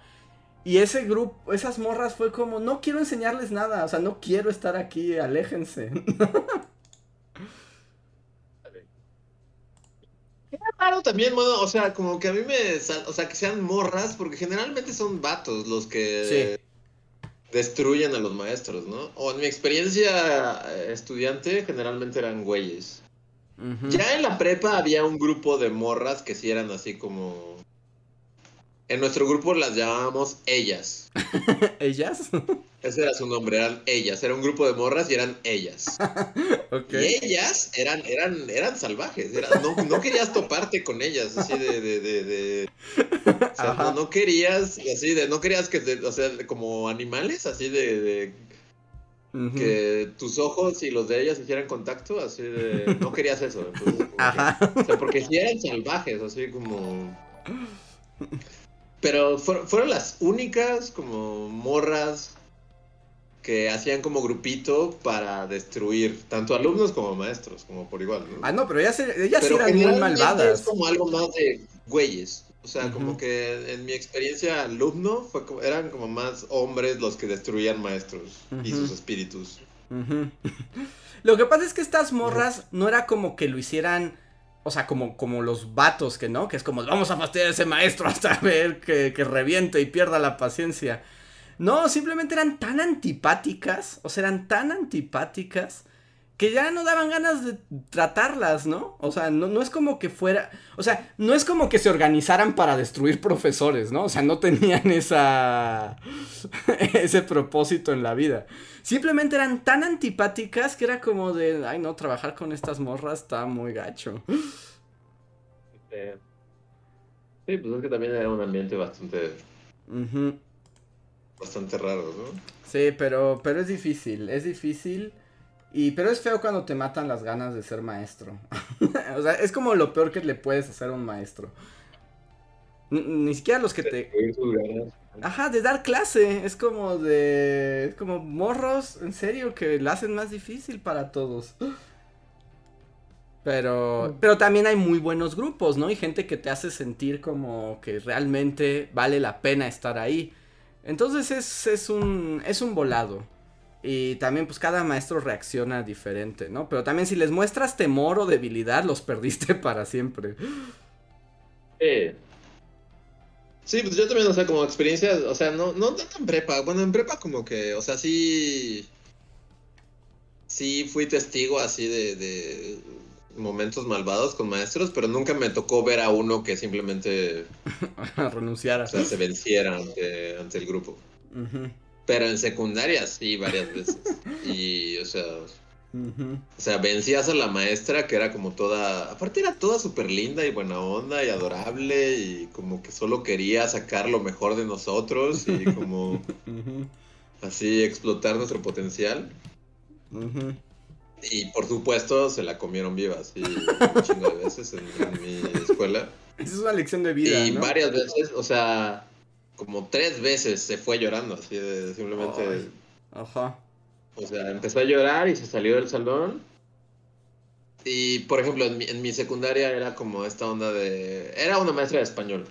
Y ese grupo, esas morras fue como, no quiero enseñarles nada, o sea, no quiero estar aquí, aléjense. Qué raro también, bueno, o sea, como que a mí me, o sea, que sean morras, porque generalmente son vatos los que destruyen a los maestros, ¿no? O en mi experiencia eh, estudiante, generalmente eran güeyes. Ya en la prepa había un grupo de morras que sí eran así como en nuestro grupo las llamábamos ellas. ¿Ellas? Ese era su nombre, eran ellas. Era un grupo de morras y eran ellas. Y ellas eran, eran, eran salvajes. no, querías toparte con ellas, así de, de, de, o sea, no, querías, así de, no querías que, o sea, como animales, así de, que tus ojos y los de ellas hicieran contacto, así de, no querías eso. Ajá. o sea, porque si eran salvajes, así como... Pero fueron, las únicas como morras que hacían como grupito para destruir tanto alumnos como maestros, como por igual. Ah, no, pero ellas, ellas eran muy malvadas. Es como algo más de güeyes. O sea, como que en mi experiencia alumno fue como, eran como más hombres los que destruían maestros y sus espíritus. Lo que pasa es que estas morras no era como que lo hicieran o sea, como, como los vatos que no, que es como vamos a fastidiar a ese maestro hasta ver que, que reviente y pierda la paciencia. No, simplemente eran tan antipáticas, o sea, eran tan antipáticas que ya no daban ganas de tratarlas, ¿no? O sea, no, no, es como que fuera, o sea, no es como que se organizaran para destruir profesores, ¿no? O sea, no tenían esa, ese propósito en la vida. Simplemente eran tan antipáticas que era como de, ay no, trabajar con estas morras está muy gacho. Sí, pues es que también era un ambiente bastante... Bastante raro, ¿no? Sí, pero, pero es difícil, es difícil. Y, pero es feo cuando te matan las ganas de ser maestro. o sea, es como lo peor que le puedes hacer a un maestro. ni siquiera los que te... Ajá, de dar clase. Es como de... Es como morros, en serio, que lo hacen más difícil para todos. Pero, mm. pero también hay muy buenos grupos, ¿no? Y gente que te hace sentir como que realmente vale la pena estar ahí. Entonces es, es, un, es un volado. Y también pues cada maestro reacciona diferente, ¿no? Pero también si les muestras temor o debilidad, los perdiste para siempre. Sí. Sí, pues yo también, o sea, como experiencia, o sea, no, no tanto en prepa. Bueno, en prepa como que, o sea, sí... Sí fui testigo así de momentos malvados con maestros, pero nunca me tocó ver a uno que simplemente renunciara. O sea, se venciera ante, el grupo. Pero en secundaria sí, varias veces. y, o sea, o sea, vencías a la maestra que era como toda, aparte era toda súper linda y buena onda y adorable y como que solo quería sacar lo mejor de nosotros y como así explotar nuestro potencial. Y por supuesto se la comieron viva, así un chingo de veces en, mi escuela. Esa es una lección de vida. Y varias veces, o sea, como tres veces se fue llorando, así de simplemente. Ajá. O sea, empezó a llorar y se salió del salón. Y por ejemplo, en mi, en mi secundaria era como esta onda de. Era una maestra de español.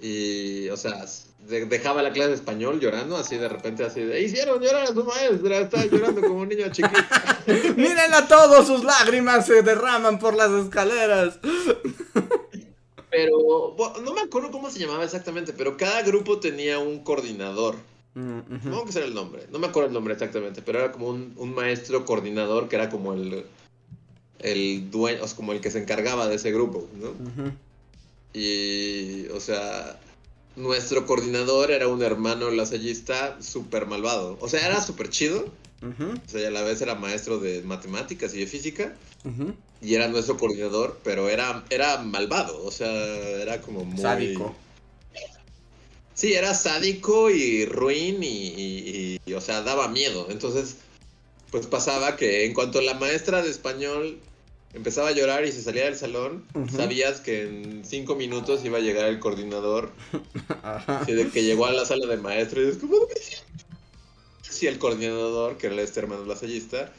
Y, o sea, dejaba la clase de español llorando, así de repente, así de, hicieron llorar a su maestra, está llorando como un niño chiquito. Mírenla todos, sus lágrimas se derraman por las escaleras. Pero, no me acuerdo cómo se llamaba exactamente, pero cada grupo tenía un coordinador. Uh que ser el nombre, no me acuerdo el nombre exactamente, pero era como un, maestro coordinador que era como el, el dueño, o sea, como el que se encargaba de ese grupo, ¿no? Y, o sea, nuestro coordinador era un hermano lasallista súper malvado. O sea, era súper chido. O sea, a la vez era maestro de matemáticas y de física. Y era nuestro coordinador, pero era, era malvado. O sea, era como muy... Sádico. Sí, era sádico y ruin y, y, o sea, daba miedo. Entonces, pues pasaba que en cuanto la maestra de español empezaba a llorar y se salía del salón, sabías que en cinco minutos iba a llegar el coordinador. Ajá. de que llegó a la sala de maestro y es como... Sí, el coordinador, que era este hermano lasallista,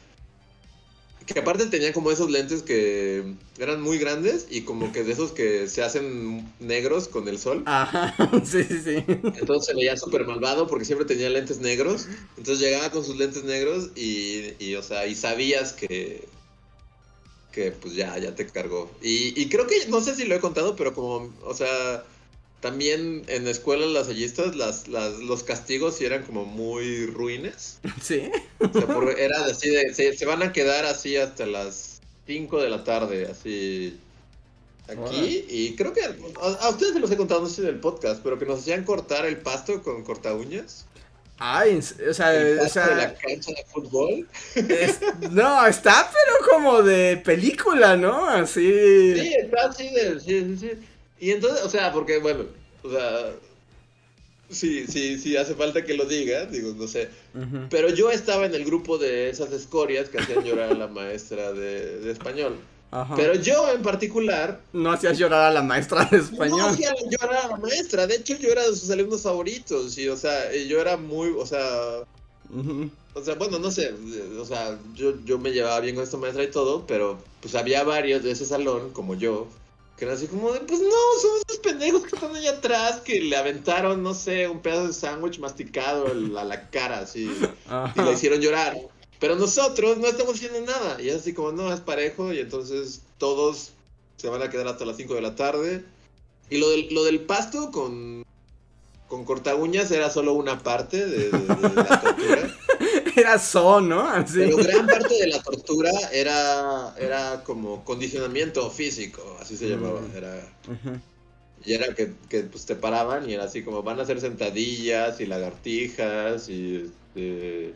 que aparte tenía como esos lentes que eran muy grandes y como que de esos que se hacen negros con el sol. Ajá, sí, sí, sí. Entonces se veía súper malvado porque siempre tenía lentes negros. Entonces llegaba con sus lentes negros y, y o sea, y sabías que, que pues ya, ya te cargó. Y, y creo que, no sé si lo he contado, pero como, o sea, también en escuelas lasallistas las, las, los castigos sí eran como muy ruines. Sí. O sea, era así de, se, van a quedar así hasta las 5 de la tarde, así aquí. Y creo que a, ustedes se los he contado, no sé en el podcast, pero que nos hacían cortar el pasto con corta uñas. Ay, o sea, o sea de la cancha de fútbol. no, está pero como de película, ¿no? Así. Sí, está así de, sí, sí, sí. Y entonces, o sea, porque bueno, o sea, sí, sí, sí hace falta que lo diga, digo, no sé. Pero yo estaba en el grupo de esas escorias que hacían llorar a la maestra de, de español. Pero yo en particular... No hacías llorar a la maestra de español. No hacía llorar a la maestra. De hecho, yo era de sus alumnos favoritos. Y, o sea, yo era muy, o sea... O sea, bueno, no sé, o sea, yo, yo me llevaba bien con esta maestra y todo, pero pues había varios de ese salón, como yo, que era así como de, pues no, son esos pendejos que están allá atrás que le aventaron, no sé, un pedazo de sándwich masticado a la cara, así, y le hicieron llorar. Pero nosotros no estamos haciendo nada. Y es así como, no, es parejo. Y entonces todos se van a quedar hasta las 5 de la tarde. Y lo del, lo del pasto con, con corta uñas era solo una parte de, la tortura. Era so, ¿no? Así. Pero gran parte de la tortura era, era como condicionamiento físico, así se llamaba. Mm. Era, Y era que, que pues, te paraban y era así como van a hacer sentadillas y lagartijas y este,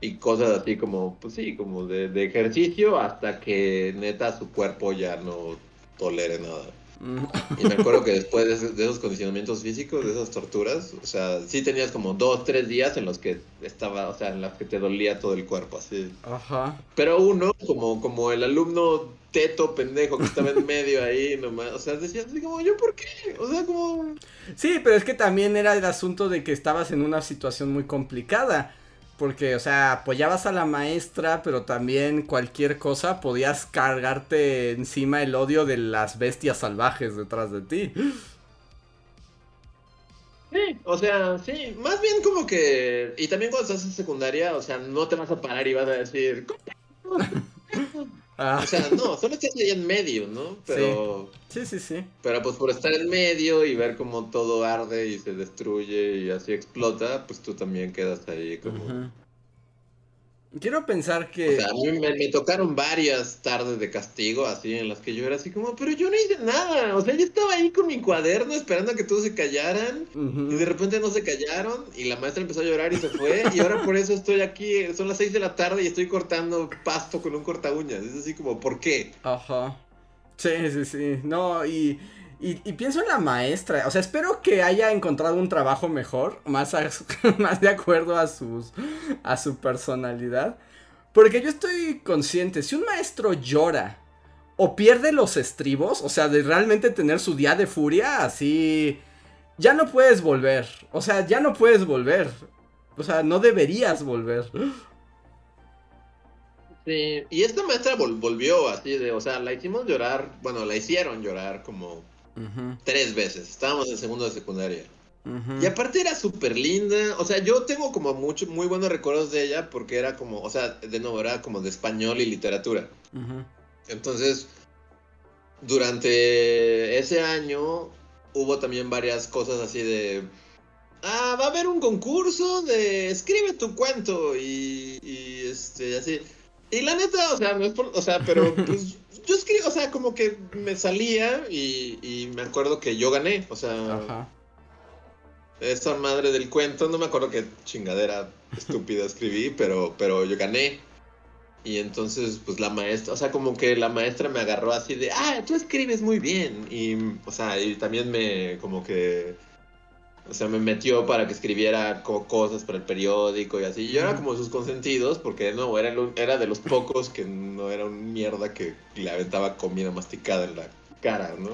y cosas así como, pues sí, como de, ejercicio hasta que neta su cuerpo ya no tolere nada. Y me acuerdo que después de, esos condicionamientos físicos, de esas torturas, o sea, sí tenías como dos, tres días en los que estaba, o sea, en los que te dolía todo el cuerpo, así. Ajá. Pero uno, como, como el alumno teto pendejo que estaba en medio ahí nomás, o sea, decías así como, ¿yo por qué? O sea, como... Sí, pero es que también era el asunto de que estabas en una situación muy complicada. Porque, o sea, apoyabas a la maestra, pero también cualquier cosa podías cargarte encima el odio de las bestias salvajes detrás de ti. Sí, o sea, sí, más bien como que... Y también cuando estás en secundaria, o sea, no te vas a parar y vas a decir... Ah. O sea, no, solo estás ahí en medio, ¿no? Pero. Sí. sí, sí, Pero pues por estar en medio y ver cómo todo arde y se destruye y así explota, pues tú también quedas ahí como. Quiero pensar que. O sea, a mí me, tocaron varias tardes de castigo, así, en las que yo era así como, pero yo no hice nada. O sea, yo estaba ahí con mi cuaderno esperando a que todos se callaran. Y de repente no se callaron. Y la maestra empezó a llorar y se fue. y ahora por eso estoy aquí. Son las seis de la tarde y estoy cortando pasto con un corta uñas. Es así como, ¿por qué? Ajá. Sí, sí, sí. No, y. Y, pienso en la maestra, o sea, espero que haya encontrado un trabajo mejor, más, más de acuerdo a, sus, a su personalidad. Porque yo estoy consciente, si un maestro llora o pierde los estribos, o sea, de realmente tener su día de furia, así, ya no puedes volver. O sea, ya no puedes volver. O sea, no deberías volver. Sí, y esta maestra volvió así de, o sea, la hicimos llorar, bueno, la hicieron llorar como Tres veces. Estábamos en segundo de secundaria. Y aparte era súper linda. O sea, yo tengo como mucho, muy buenos recuerdos de ella porque era como, o sea, de nuevo, era como de español y literatura. Entonces, durante ese año hubo también varias cosas así de... Ah, va a haber un concurso de escribe tu cuento y, y este, así. Y la neta, o sea, no es por, o sea, pero pues yo escribí, o sea, como que me salía y, me acuerdo que yo gané, o sea, Ajá. esa madre del cuento, no me acuerdo qué chingadera estúpida escribí, pero, pero yo gané. Y entonces, pues la maestra, o sea, como que la maestra me agarró así de, ah, tú escribes muy bien. Y, o sea, y también me, como que o sea, me metió para que escribiera cosas para el periódico y así. Yo era como sus consentidos, porque no, era, era de los pocos que no era un mierda que le aventaba comida masticada en la cara, ¿no?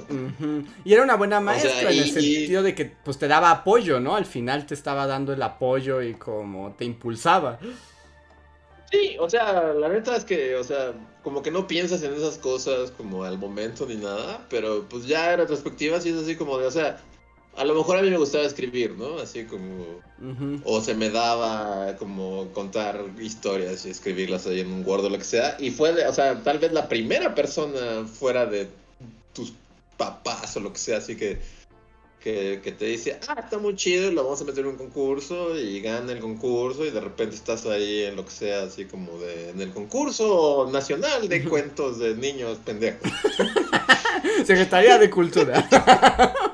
Y era una buena maestra en el sentido de que pues te daba apoyo, ¿no? Al final te estaba dando el apoyo y como te impulsaba. Sí, o sea, la neta es que, o sea, como que no piensas en esas cosas como al momento ni nada, pero pues ya en retrospectiva sí es así como de, o sea, a lo mejor a mí me gustaba escribir, ¿no? Así como... O se me daba como contar historias y escribirlas ahí en un Word o lo que sea. Y fue, de, o sea, tal vez la primera persona fuera de tus papás o lo que sea, así que, que, que te dice, ah, está muy chido, lo vamos a meter en un concurso y gana el concurso y de repente estás ahí en lo que sea, así como de, en el concurso nacional de cuentos de niños pendejos. Secretaría de Cultura.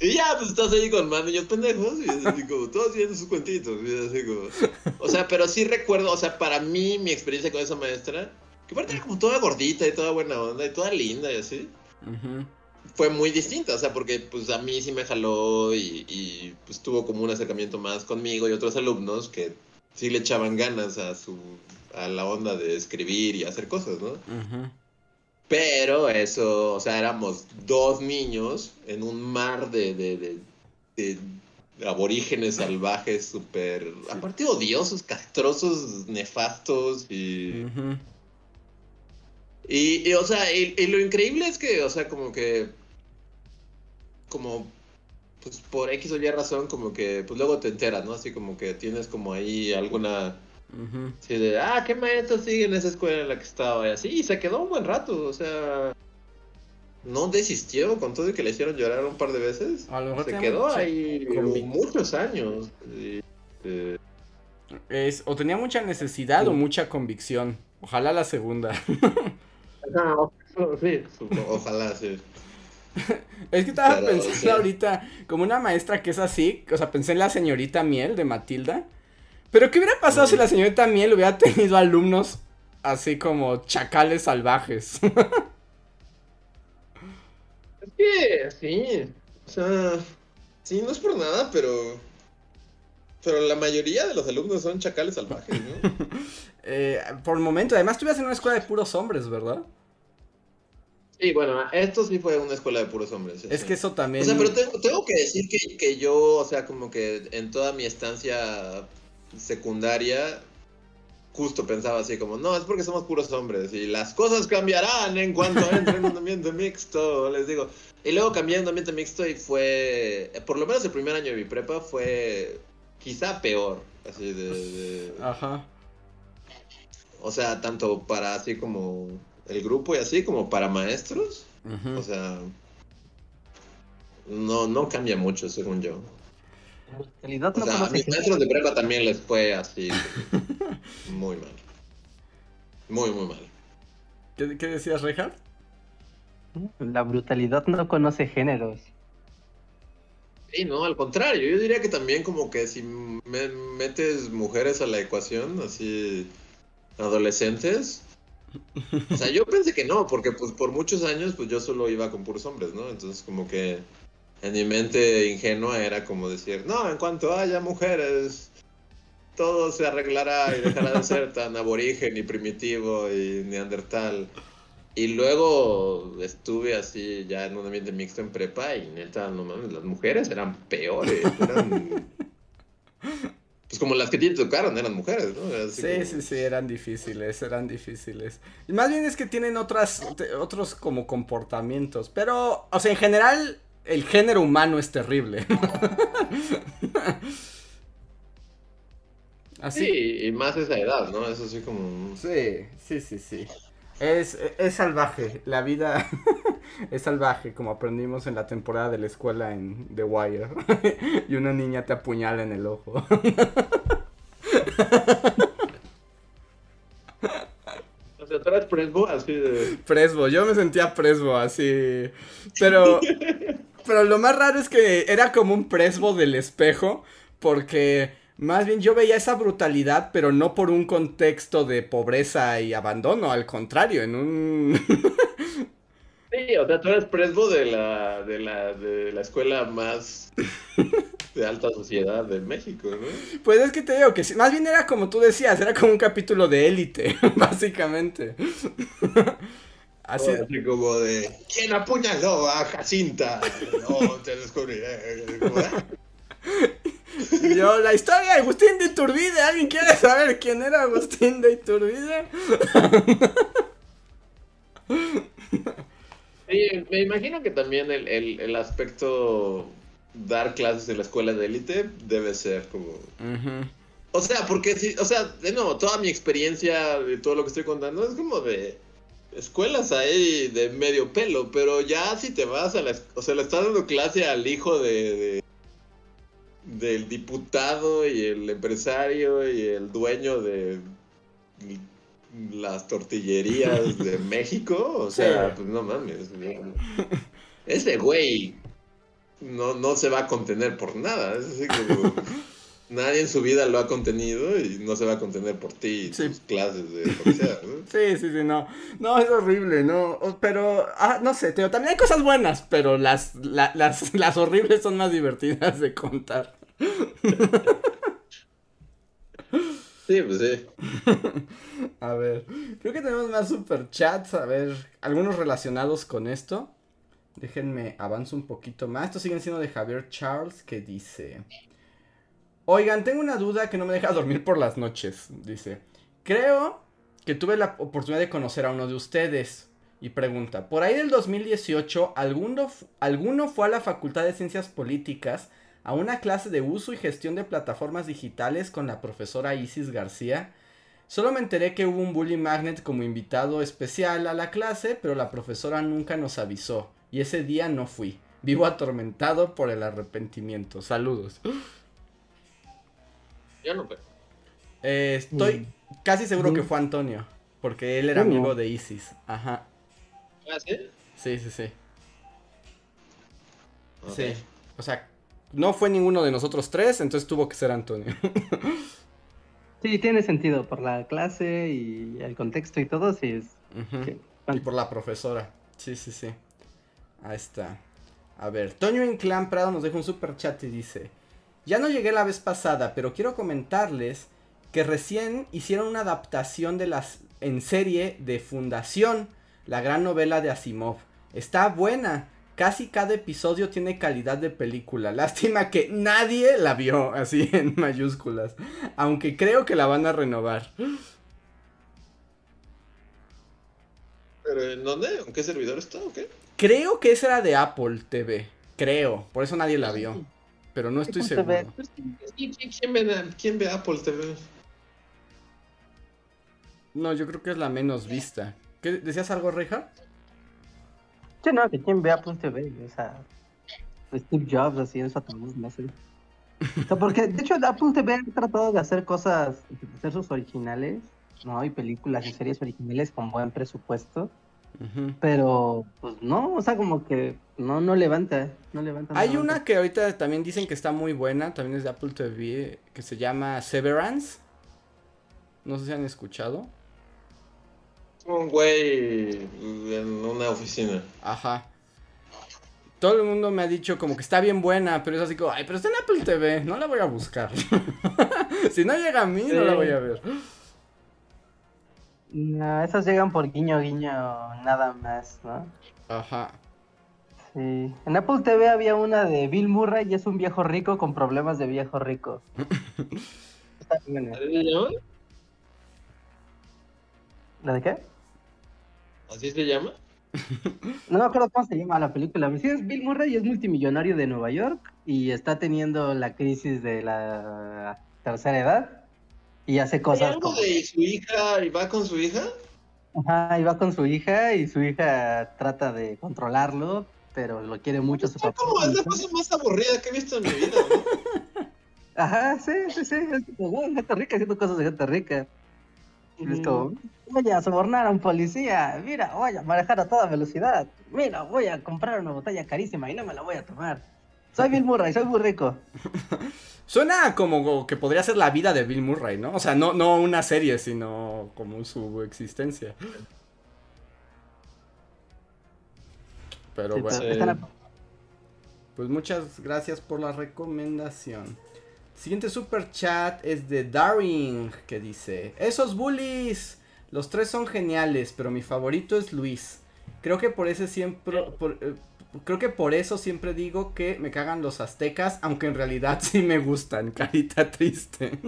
y ya, pues estás ahí con más niños pendejos y así como, todos tienen sus cuentitos. Y así como, o sea, pero sí recuerdo, o sea, para mí, mi experiencia con esa maestra, que aparte era como toda gordita y toda buena onda y toda linda y así. Fue muy distinta, o sea, porque pues a mí sí me jaló y, y pues tuvo como un acercamiento más conmigo y otros alumnos que sí le echaban ganas a su a la onda de escribir y hacer cosas, ¿no? Pero eso, o sea, éramos dos niños en un mar de, de, de, aborígenes salvajes súper, aparte odiosos, castrosos, nefastos y... y, o sea, y, lo increíble es que, o sea, como que... Como pues por X o Y razón, como que, pues luego te enteras, ¿no? Así como que tienes como ahí alguna Sí, de, ah, ¿qué maestro sigue en esa escuela en la que estaba? Y así, y se quedó un buen rato, o sea, no desistió con todo y que le hicieron llorar un par de veces. se quedó ahí muchos años. Eh, es, o tenía mucha necesidad o mucha convicción. Ojalá la segunda. sí, ojalá, sí. Es que estaba pensando ahorita, como una maestra que es así, o sea, pensé en la señorita Miel de Matilda, pero ¿qué hubiera pasado si la señorita Miel hubiera tenido alumnos así como chacales salvajes. es que, sí, o sea, sí, no es por nada, pero... Pero la mayoría de los alumnos son chacales salvajes, ¿no? eh, por el momento, además tú ibas en una escuela de puros hombres, ¿verdad? Sí, bueno, esto sí fue una escuela de puros hombres. Es que eso también. O sea, pero tengo, que decir que, que, yo, o sea, como que en toda mi estancia secundaria, justo pensaba así como, no, es porque somos puros hombres y las cosas cambiarán en cuanto entre en un ambiente mixto, les digo. Y luego cambié en un ambiente mixto y fue, por lo menos el primer año de mi prepa fue quizá peor, así de... Ajá. O sea, tanto para así como el grupo y así como para maestros. O sea, no, no cambia mucho según yo. O sea, a mis maestros de prepa también les fue así muy mal. Muy, muy mal. ¿Qué, qué decías, Reinhardt? La brutalidad no conoce géneros. Sí, no, al contrario, yo diría que también como que si metes mujeres a la ecuación, así adolescentes, o sea, yo pensé que no, porque pues por muchos años pues yo solo iba con puros hombres, ¿no? Entonces como que en mi mente ingenua era como decir, no, en cuanto haya mujeres, todo se arreglará y dejará de ser tan aborigen y primitivo y neandertal. Y luego estuve así ya en un ambiente mixto en prepa y neta, no mames, las mujeres eran peores, eran pues como las que te tocaron eran mujeres, ¿no? sí, sí, sí, eran difíciles, eran difíciles. Y más bien es que tienen otras, otros como comportamientos, pero, o sea, en general, el género humano es terrible. Así. Sí, y más esa edad, ¿no? Es así como... Sí, sí, sí, sí. Es, es salvaje, la vida es salvaje, como aprendimos en la temporada de la escuela en The Wire. y una niña te apuñala en el ojo. Tú eres presbo así de... Presbo, yo me sentía presbo así. Pero... pero lo más raro es que era como un presbo del espejo, porque más bien yo veía esa brutalidad, pero no por un contexto de pobreza y abandono, al contrario, en un... sí, o sea, tú eres presbo de la, de la, de la escuela más de alta sociedad de México, ¿no? Pues es que te digo que más bien era como tú decías, era como un capítulo de élite, básicamente. Así... como de, ¿quién apuñaló a Jacinta? No, te descubriré. Yo, la historia de Agustín de Iturbide. ¿Alguien quiere saber quién era Agustín de Iturbide? me imagino que también el, el, aspecto dar clases en la escuela de élite debe ser como... O sea, porque si, o sea, de nuevo, toda mi experiencia de todo lo que estoy contando es como de escuelas ahí de medio pelo, pero ya si te vas a la, o sea, le estás dando clase al hijo de del diputado y el empresario y el dueño de las tortillerías de México, o sea, pues no mames. Ese güey no, no se va a contener por nada. Es así como nadie en su vida lo ha contenido y no se va a contener por ti y tus clases de sea. Sí, sí, sí, no. No, es horrible, no. Pero, ah, no sé, también hay cosas buenas, pero las, las, las horribles son más divertidas de contar. Sí, pues sí. A ver, creo que tenemos más superchats, a ver, algunos relacionados con esto. Déjenme avanzo un poquito más. Estos siguen siendo de Javier Charles que dice... Oigan, tengo una duda que no me deja dormir por las noches. Dice, creo que tuve la oportunidad de conocer a uno de ustedes. Y pregunta, por ahí del 2018, ¿alguno, ¿alguno fue a la Facultad de Ciencias Políticas a una clase de uso y gestión de plataformas digitales con la profesora Isis García? Solo me enteré que hubo un Bully Magnet como invitado especial a la clase, pero la profesora nunca nos avisó. Y ese día no fui. Vivo atormentado por el arrepentimiento. Saludos. Ya no veo. Eh, estoy casi seguro que fue Antonio. Porque él era amigo de Isis. Ajá. ¿Ah, sí? Sí, sí, sí. Sí. O sea, no fue ninguno de nosotros tres, entonces tuvo que ser Antonio. Sí, tiene sentido por la clase y el contexto y todo, sí es. Y por la profesora. Sí, sí, sí. Ahí está. A ver, Toño Inclán Prado nos deja un super chat y dice: Ya no llegué la vez pasada, pero quiero comentarles que recién hicieron una adaptación de las en serie de Fundación, la gran novela de Asimov. Está buena. Casi cada episodio tiene calidad de película. Lástima que nadie la vio así en mayúsculas. Aunque creo que la van a renovar. ¿Pero en dónde? ¿En qué servidor está o qué? Creo que esa era de Apple TV. Creo. Por eso nadie la vio. Pero no estoy seguro. ¿Quién ve, Apple TV? No, yo creo que es la menos vista. ¿Qué, ¿Decías algo, Reja? Sí, no, que quien ve Apple TV. O sea, Steve Jobs así en su no sé. O sea, porque de hecho Apple TV ha tratado de hacer cosas, de hacer sus originales, ¿no? Y películas y series originales con buen presupuesto. Pero, pues no, o sea, como que no, no levanta, no levanta. Hay una que ahorita también dicen que está muy buena, también es de Apple TV, que se llama Severance. No sé si han escuchado. Un güey en una oficina. Ajá. Todo el mundo me ha dicho como que está bien buena, pero es así como, ay, pero está en Apple TV, no la voy a buscar. si no llega a mí, no la voy a ver. No, esas llegan por guiño guiño nada más, ¿no? Ajá. Sí. En Apple TV había una de Bill Murray y es un viejo rico con problemas de viejo rico. Está bien. ¿La de qué? ¿Así se llama? no me acuerdo cómo se llama la película. Sí, es Bill Murray y es multimillonario de Nueva York y está teniendo la crisis de la tercera edad y hace cosas. algo de su hija y va con su hija? Ajá, y va con su hija y su hija trata de controlarlo, pero lo quiere mucho su papá. Como es la cosa más aburrida que he visto en mi vida, ¿no? Ajá, sí, sí, sí. Es como, gente rica haciendo cosas de gente rica. Es como, voy a sobornar a un policía, mira, voy a manejar a toda velocidad, mira, voy a comprar una botella carísima y no me la voy a tomar. Soy Bill Murray, soy muy rico. Suena como que podría ser la vida de Bill Murray, ¿no? O sea, no, no una serie, sino como su existencia. Pero bueno. Pues muchas gracias por la recomendación. Siguiente super chat es de Daring que dice, esos bullies, los tres son geniales, pero mi favorito es Luis. Creo que por ese siempre, eh, creo que por eso siempre digo que me cagan los aztecas, aunque en realidad sí me gustan, carita triste.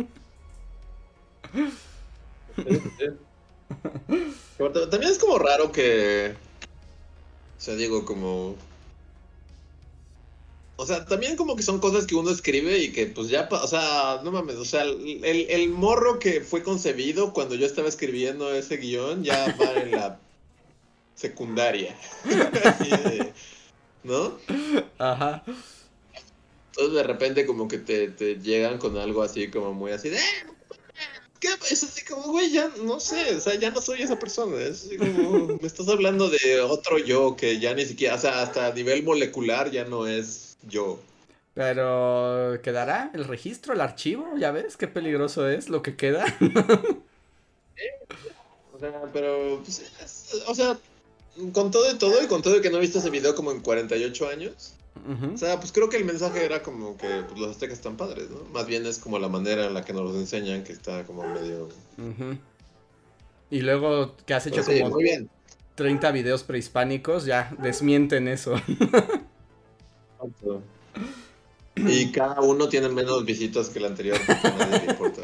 También es como raro que, o sea, digo como o sea, también como que son cosas que uno escribe y que pues ya, o sea, no mames, o sea, el, morro que fue concebido cuando yo estaba escribiendo ese guion ya va en la secundaria. ¿No? Ajá. Entonces de repente como que te, te llegan con algo así como muy así de... ¿Qué? Es así como, güey, ya no sé, o sea, ya no soy esa persona. Es así como, me estás hablando de otro yo que ya ni siquiera, o sea, hasta a nivel molecular ya no es yo. Pero quedará el registro, el archivo, ya ves qué peligroso es lo que queda. o sea, pero, pues, o sea, con todo y todo y con todo y que no he visto ese video como en 48 años. O sea, pues creo que el mensaje era como que pues, los aztecas están padres, ¿no? Más bien es como la manera en la que nos los enseñan que está como medio... Y luego que has hecho pues como 30 videos prehispánicos, ya desmienten eso. Y cada uno tiene menos visitas que el anterior, a nadie le importa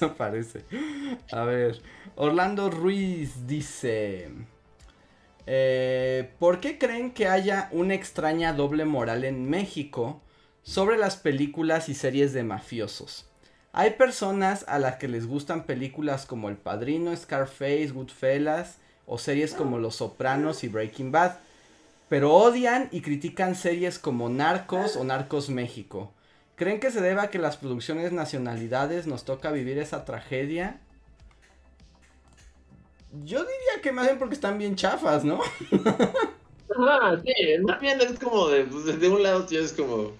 Eso parece. A ver, Orlando Ruiz dice... Eh, ¿Por qué creen que haya una extraña doble moral en México sobre las películas y series de mafiosos? Hay personas a las que les gustan películas como El Padrino, Scarface, Goodfellas o series como Los Sopranos y Breaking Bad pero odian y critican series como Narcos o Narcos México. ¿Creen que se deba a que las producciones nacionalidades nos toca vivir esa tragedia? Yo diría que más bien porque están bien chafas, ¿no? Ah, sí, más bien es como de, pues, de un lado tienes como...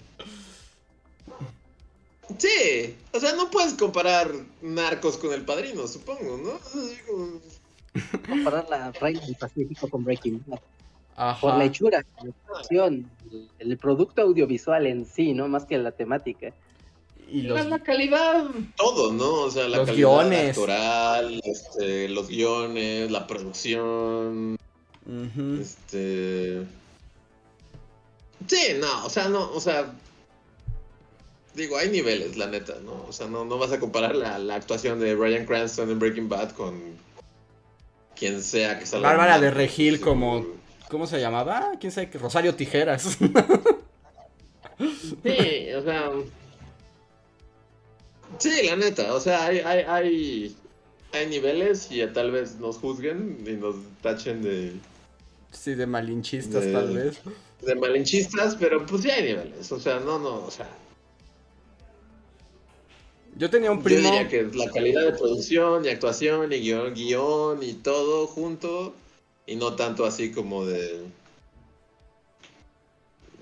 Sí, o sea, no puedes comparar Narcos con El Padrino, supongo, ¿no? Comparar la Reina del Pacífico con Breaking Bad. Por la hechura, la el producto audiovisual en sí, ¿no? Más que la temática. Y La calidad, todo, ¿no? O sea, la calidad guiones. actoral, este, los guiones, la producción. Este. Sí, no, o sea, no, o sea. Digo, hay niveles, la neta, ¿no? O sea, no, no vas a comparar la, la actuación de Brian Cranston en Breaking Bad con quien sea que salga. Bárbara de Regil como ¿Cómo se llamaba? ¿Quién sabe? Rosario Tijeras. sí, o sea. Sí, la neta, o sea, hay, hay, hay, hay niveles y tal vez nos juzguen y nos tachen de. Sí, de malinchistas, tal vez. De malinchistas, pero pues sí hay niveles, o sea, no, no, o sea. Yo tenía un primo. Yo diría que la calidad de producción y actuación y guion, guion y todo junto y no tanto así como de...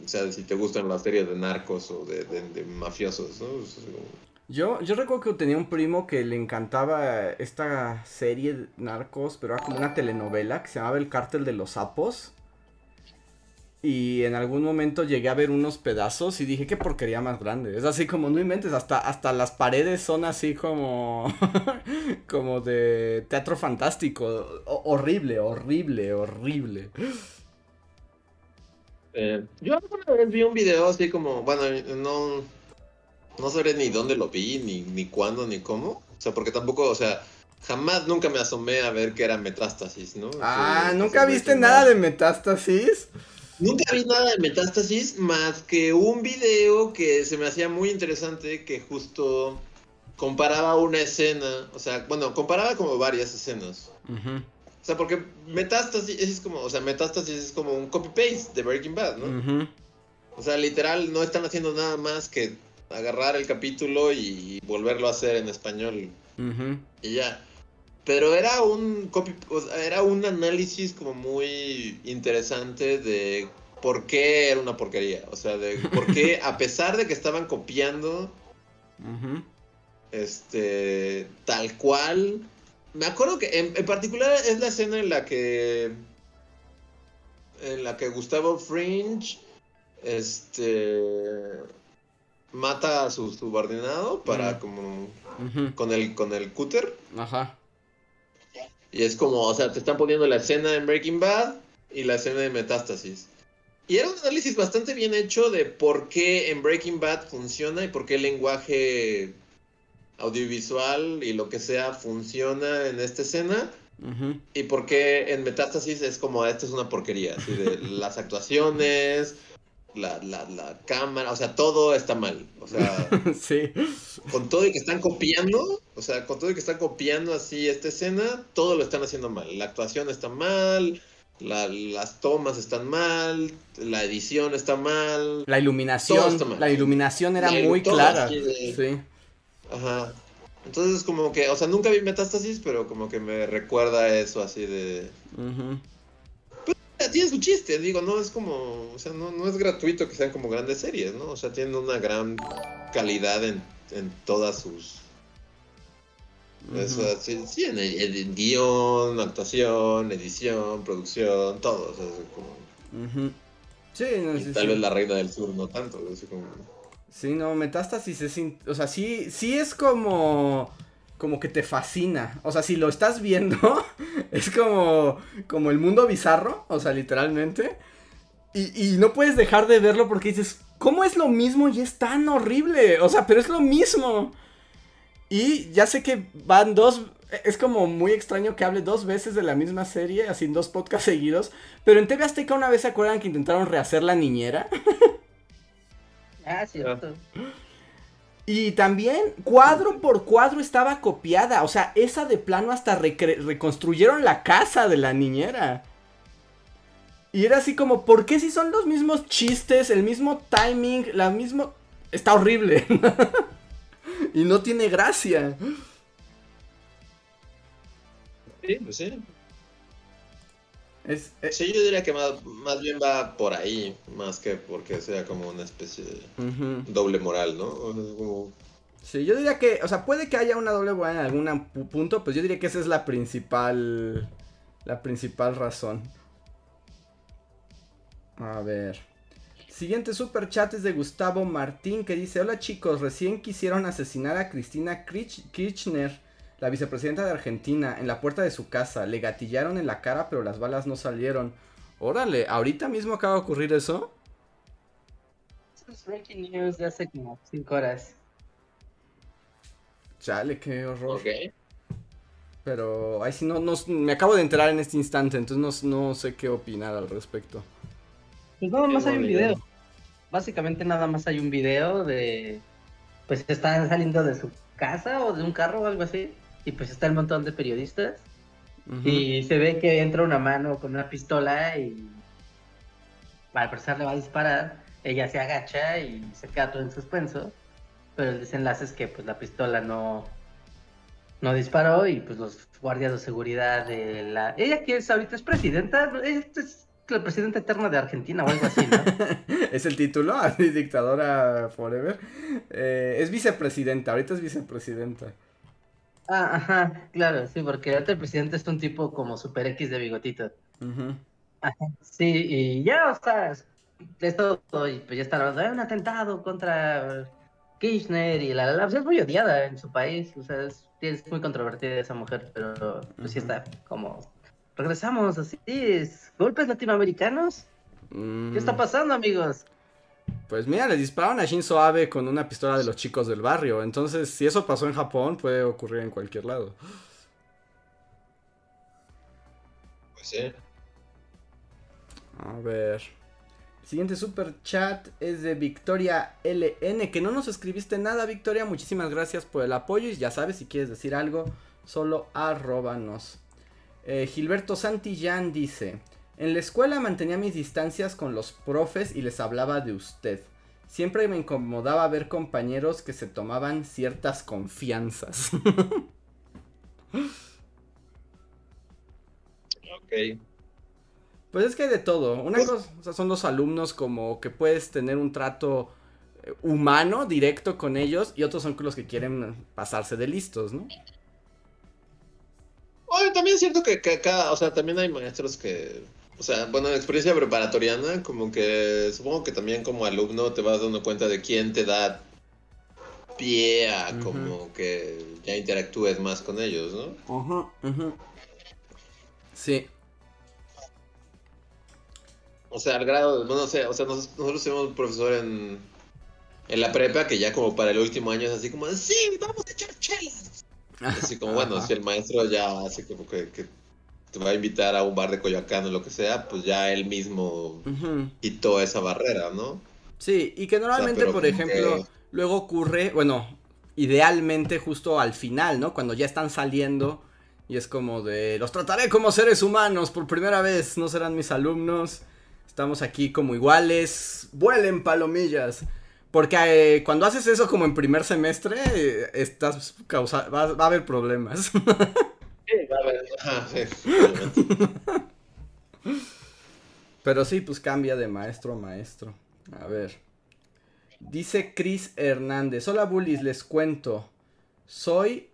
O sea, si te gustan las series de narcos o de, mafiosos, ¿no? Yo, yo recuerdo que tenía un primo que le encantaba esta serie de narcos, pero era como una telenovela que se llamaba El Cártel de los Sapos. Y en algún momento llegué a ver unos pedazos y dije, qué porquería más grande. Es así como, no inventes, hasta, hasta las paredes son así como, como de teatro fantástico. horrible, horrible, horrible. Eh, yo alguna vez vi un video así como, bueno, no, no sabré ni dónde lo vi, ni, ni cuándo, ni cómo. O sea, porque tampoco, o sea, jamás nunca me asomé a ver que era metástasis, ¿no? Ah, ¿nunca viste nada de metástasis? Nunca vi nada de Metástasis más que un video que se me hacía muy interesante que justo comparaba una escena, o sea, bueno, comparaba como varias escenas. O sea, porque Metástasis es como, o sea, Metástasis es como un copy-paste de Breaking Bad, ¿no? O sea, literal, no están haciendo nada más que agarrar el capítulo y volverlo a hacer en español. Y ya. Pero era un copy, era un análisis como muy interesante de por qué era una porquería. O sea, de por qué, a pesar de que estaban copiando, este, tal cual. Me acuerdo que en, particular es la escena en la que. En la que Gustavo Fringe. Este. Mata a su subordinado para como. Con el, con el cúter. Ajá. Y es como, o sea, te están poniendo la escena en Breaking Bad y la escena de Metástasis. Y era un análisis bastante bien hecho de por qué en Breaking Bad funciona y por qué el lenguaje audiovisual y lo que sea funciona en esta escena. Y por qué en Metástasis es como, esta es una porquería. Así de las actuaciones, la, la, la, cámara, o sea, todo está mal. O sea, sí. con todo y que están copiando, o sea, con todo y que están copiando así esta escena, todo lo están haciendo mal. La actuación está mal, las tomas están mal, la edición está mal. La iluminación, la iluminación era muy clara. Sí. Ajá. Entonces como que, o sea, nunca vi Metástasis, pero como que me recuerda eso así de tiene su chiste, digo, no es como, o sea, no, no es gratuito que sean como grandes series, ¿no? O sea, tienen una gran calidad en, en todas sus... Eso, sí, en, guion, actuación, edición, producción, todo. O sea, como... Sí, no, sí, Tal vez la reina del sur no tanto, así como... Sí, no, Metástasis es... O sea, sí, sí es como como que te fascina. O sea, si lo estás viendo, es como, como el mundo bizarro, o sea, literalmente. Y, y, no puedes dejar de verlo porque dices, ¿cómo es lo mismo y es tan horrible? O sea, pero es lo mismo. Y ya sé que van dos... Es como muy extraño que hable dos veces de la misma serie, así en dos podcasts seguidos. Pero en TV Azteca una vez se acuerdan que intentaron rehacer la niñera. ah, cierto. Y también cuadro por cuadro estaba copiada. O sea, esa de plano hasta reconstruyeron la casa de la niñera. Y era así como, ¿por qué si son los mismos chistes, el mismo timing, la misma... Está horrible. y no tiene gracia. Sí, pues sí. Eh, sí, yo diría que más, bien va por ahí, más que porque sea como una especie de doble moral, ¿no? Sí, yo diría que, o sea, puede que haya una doble buena en algún punto, pues yo diría que esa es la principal, la principal razón. A ver. Siguiente super chat es de Gustavo Martín que dice, hola chicos, recién quisieron asesinar a Cristina Kirchner, la vicepresidenta de Argentina, en la puerta de su casa. Le gatillaron en la cara, pero las balas no salieron. Órale, ¿ahorita mismo acaba de ocurrir eso? Es breaking news de hace como 5 horas. Chale, qué horror. Pero ahí sí no, no, me acabo de enterar en este instante, entonces no, sé qué opinar al respecto. Pues nada más hay un video. Básicamente nada más hay un video de... Pues están saliendo de su casa o de un carro o algo así. Y pues está el montón de periodistas. Y se ve que entra una mano con una pistola y al parecer le va a disparar. Ella se agacha y se queda todo en suspenso pero el desenlace es que pues la pistola no, no disparó y pues los guardias de seguridad de la... Ella que es ahorita es presidenta, es la presidenta eterna de Argentina o algo así, ¿no? es el título, dictadora forever. Eh, es vicepresidenta, ahorita es vicepresidenta. Ah, ajá, claro, sí, porque ahorita el presidente es un tipo como super X de bigotito. Ajá, sí, y ya, o sea, es todo, y pues ya está hablando, hay un atentado contra Kirchner y la, la, pues es muy odiada en su país, o sea, es, muy controvertida esa mujer, pero pues sí está como... Regresamos así, es, golpes latinoamericanos. ¿Qué está mm. pasando, amigos? Pues mira, le dispararon a Shinzo Abe con una pistola de los chicos del barrio. Entonces, si eso pasó en Japón, puede ocurrir en cualquier lado. Pues sí. A ver. Siguiente super chat es de Victoria LN, que no nos escribiste nada, Victoria. Muchísimas gracias por el apoyo. Y ya sabes, si quieres decir algo, solo arróbanos. Eh, Gilberto Santillán dice: En la escuela mantenía mis distancias con los profes y les hablaba de usted. Siempre me incomodaba ver compañeros que se tomaban ciertas confianzas. ok. Pues es que hay de todo. Una pues cosa son los alumnos como que puedes tener un trato eh, humano, directo con ellos, y otros son los que quieren pasarse de listos, ¿no? Oye, también es cierto que, acá, o sea, también hay maestros que, o sea, bueno, en experiencia preparatoriana, como que supongo que también como alumno te vas dando cuenta de quién te da pie a como que ya interactúes más con ellos, ¿no? Ajá, ajá. Sí. O sea, al grado, no, sé, o sea, nosotros, tenemos un profesor en, en la prepa que ya como para el último año es así como, sí, vamos a echar chelas. Así como, bueno, si el maestro ya hace como que, te va a invitar a un bar de Coyoacán o lo que sea, pues ya él mismo quitó esa barrera, ¿no? Sí, y que normalmente, por ejemplo, luego ocurre, bueno, idealmente justo al final, ¿no? Cuando ya están saliendo y es como de, los trataré como seres humanos por primera vez, no serán mis alumnos. Estamos aquí como iguales. Vuelen palomillas. Porque eh, cuando haces eso como en primer semestre, eh, estás causa va, a haber problemas. Sí, va a haber. Pero sí, pues cambia de maestro a maestro. A ver. Dice Chris Hernández. Hola bullies, les cuento. Soy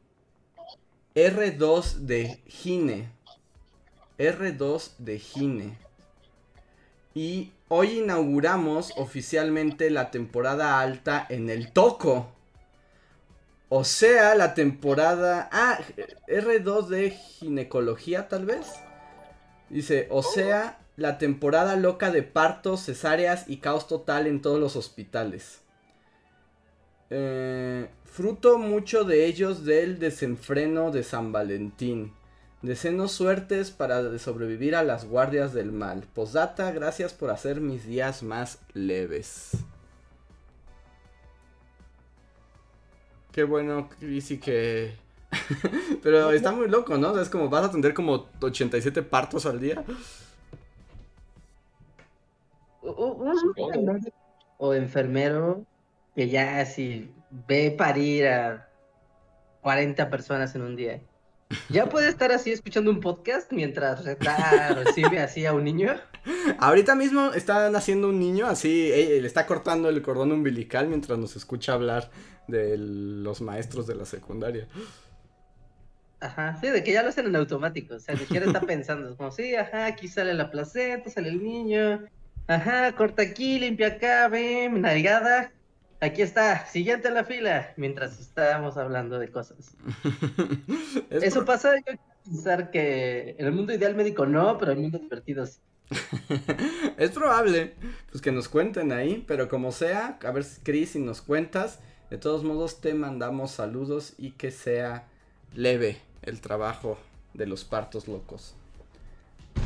R2 de Gine. R2 de Gine. Y hoy inauguramos oficialmente la temporada alta en el Toco. O sea, la temporada... Ah, R2 de ginecología tal vez. Dice, o sea, la temporada loca de partos, cesáreas y caos total en todos los hospitales. Eh, fruto mucho de ellos del desenfreno de San Valentín. Deseo suertes para sobrevivir a las guardias del mal. Posdata, gracias por hacer mis días más leves. Qué bueno, Crisi, que... Pero está muy loco, ¿no? Es como vas a atender como 87 partos al día. O enfermero que ya si ve parir a 40 personas en un día. ¿Ya puede estar así escuchando un podcast mientras recibe así a un niño? Ahorita mismo está naciendo un niño, así eh, le está cortando el cordón umbilical mientras nos escucha hablar de los maestros de la secundaria. Ajá, sí, de que ya lo hacen en automático, o sea, ni siquiera está pensando, como, sí, ajá, aquí sale la placenta, sale el niño, ajá, corta aquí, limpia acá, ven, navegada, aquí está, siguiente a la fila, mientras estábamos hablando de cosas. Eso pasa, yo quiero pensar que en el mundo ideal médico no, pero en el mundo divertido sí. es probable, pues que nos cuenten ahí, pero como sea, a ver, Chris, si nos cuentas, de todos modos te mandamos saludos y que sea leve el trabajo de los partos locos.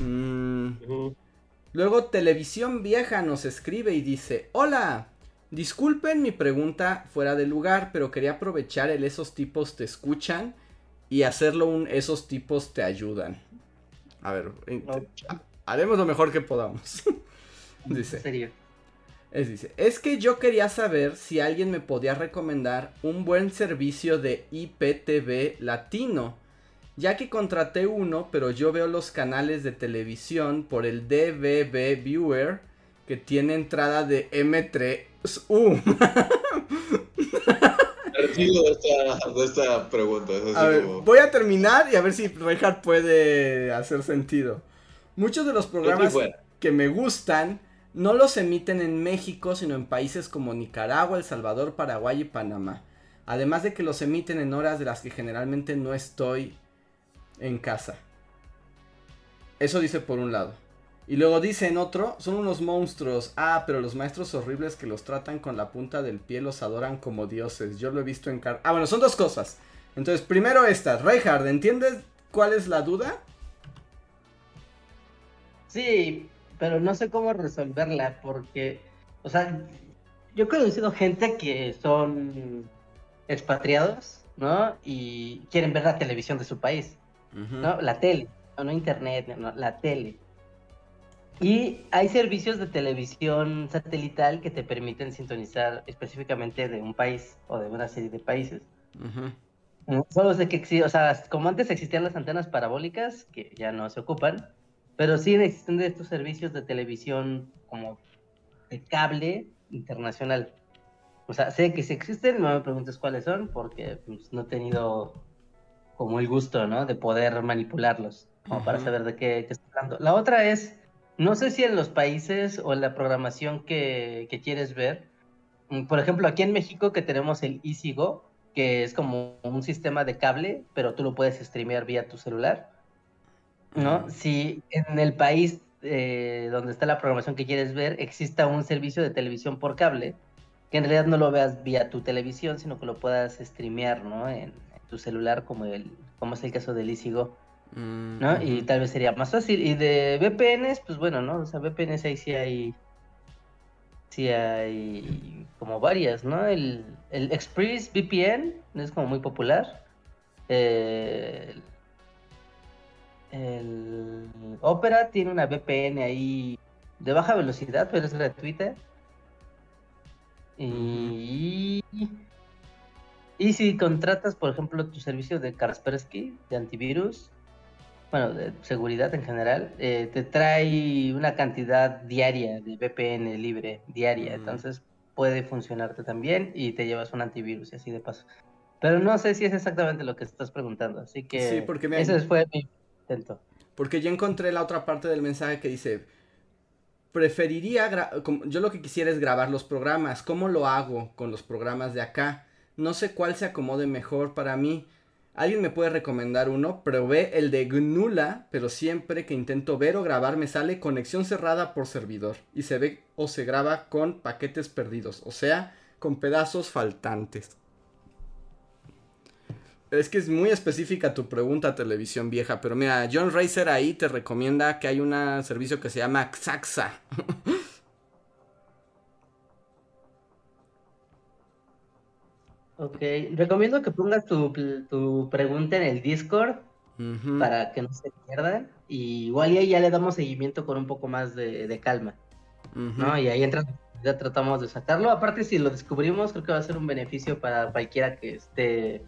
Mm. Luego Televisión Vieja nos escribe y dice, hola, disculpen mi pregunta fuera de lugar, pero quería aprovechar el esos tipos te escuchan y hacerlo un esos tipos te ayudan. A ver, haremos lo mejor que podamos. dice. serio? Es, dice, es que yo quería saber si alguien me podía recomendar un buen servicio de IPTV latino ya que contraté uno, pero yo veo los canales de televisión por el DVB Viewer que tiene entrada de M3U. de esta, pregunta. Voy a terminar y a ver si Reinhardt puede hacer sentido. Muchos de los programas que me gustan no los emiten en México, sino en países como Nicaragua, El Salvador, Paraguay y Panamá. Además de que los emiten en horas de las que generalmente no estoy en casa. Eso dice por un lado. Y luego dice en otro, son unos monstruos. Ah, pero los maestros horribles que los tratan con la punta del pie los adoran como dioses. Yo lo he visto en car... Ah, bueno, son dos cosas. Entonces, primero esta. Reinhard, ¿entiendes cuál es la duda? Sí, pero no sé cómo resolverla porque, o sea, yo he conocido gente que son expatriados, ¿no? Y quieren ver la televisión de su país. ¿no? La tele, no, internet, no, la tele. Y hay servicios de televisión satelital que te permiten sintonizar específicamente de un país o de una serie de países. Solo sé que, o sea, como antes existían las antenas parabólicas, que ya no se ocupan, pero sí existen estos servicios de televisión como de cable internacional. O sea, sé que sí existen, no me preguntes cuáles son, porque pues, no he tenido como el gusto, ¿no? De poder manipularlos, como para saber de qué, qué, está hablando. La otra es, no sé si en los países o en la programación que, que quieres ver, mm, por ejemplo, aquí en México que tenemos el EasyGo, que es como un sistema de cable, pero tú lo puedes streamear vía tu celular, ¿no? Si en el país eh, donde está la programación que quieres ver exista un servicio de televisión por cable, que en realidad no lo veas vía tu televisión, sino que lo puedas streamear, ¿no? En, tu celular como el como es el caso del Isigo, mm, ¿no? Y tal vez sería más fácil. Y de VPNs, pues bueno, ¿no? O sea, VPNs ahí sí hay sí hay como varias, ¿no? El, el Express VPN es como muy popular. el, el Opera tiene una VPN ahí de baja velocidad, pero es gratuita. Y y si contratas, por ejemplo, tu servicio de Kaspersky, de antivirus, bueno, de seguridad en general, eh, te trae una cantidad diaria de VPN libre, diaria. Mm. Entonces puede funcionarte también y te llevas un antivirus y así de paso. Pero no sé si es exactamente lo que estás preguntando, así que sí, porque ese fue mi Porque yo encontré la otra parte del mensaje que dice, preferiría, yo lo que quisiera es grabar los programas, ¿cómo lo hago con los programas de acá? No sé cuál se acomode mejor para mí. ¿Alguien me puede recomendar uno? Probé el de Gnula, pero siempre que intento ver o grabar me sale conexión cerrada por servidor. Y se ve o se graba con paquetes perdidos, o sea, con pedazos faltantes. Es que es muy específica tu pregunta, televisión vieja. Pero mira, John Racer ahí te recomienda que hay un servicio que se llama Xaxa. Ok, recomiendo que pongas tu, pregunta en el Discord para que no se pierda. Y igual y ahí ya le damos seguimiento con un poco más de, calma. ¿no? Y ahí entra, ya tratamos de sacarlo. Aparte, si lo descubrimos, creo que va a ser un beneficio para cualquiera que esté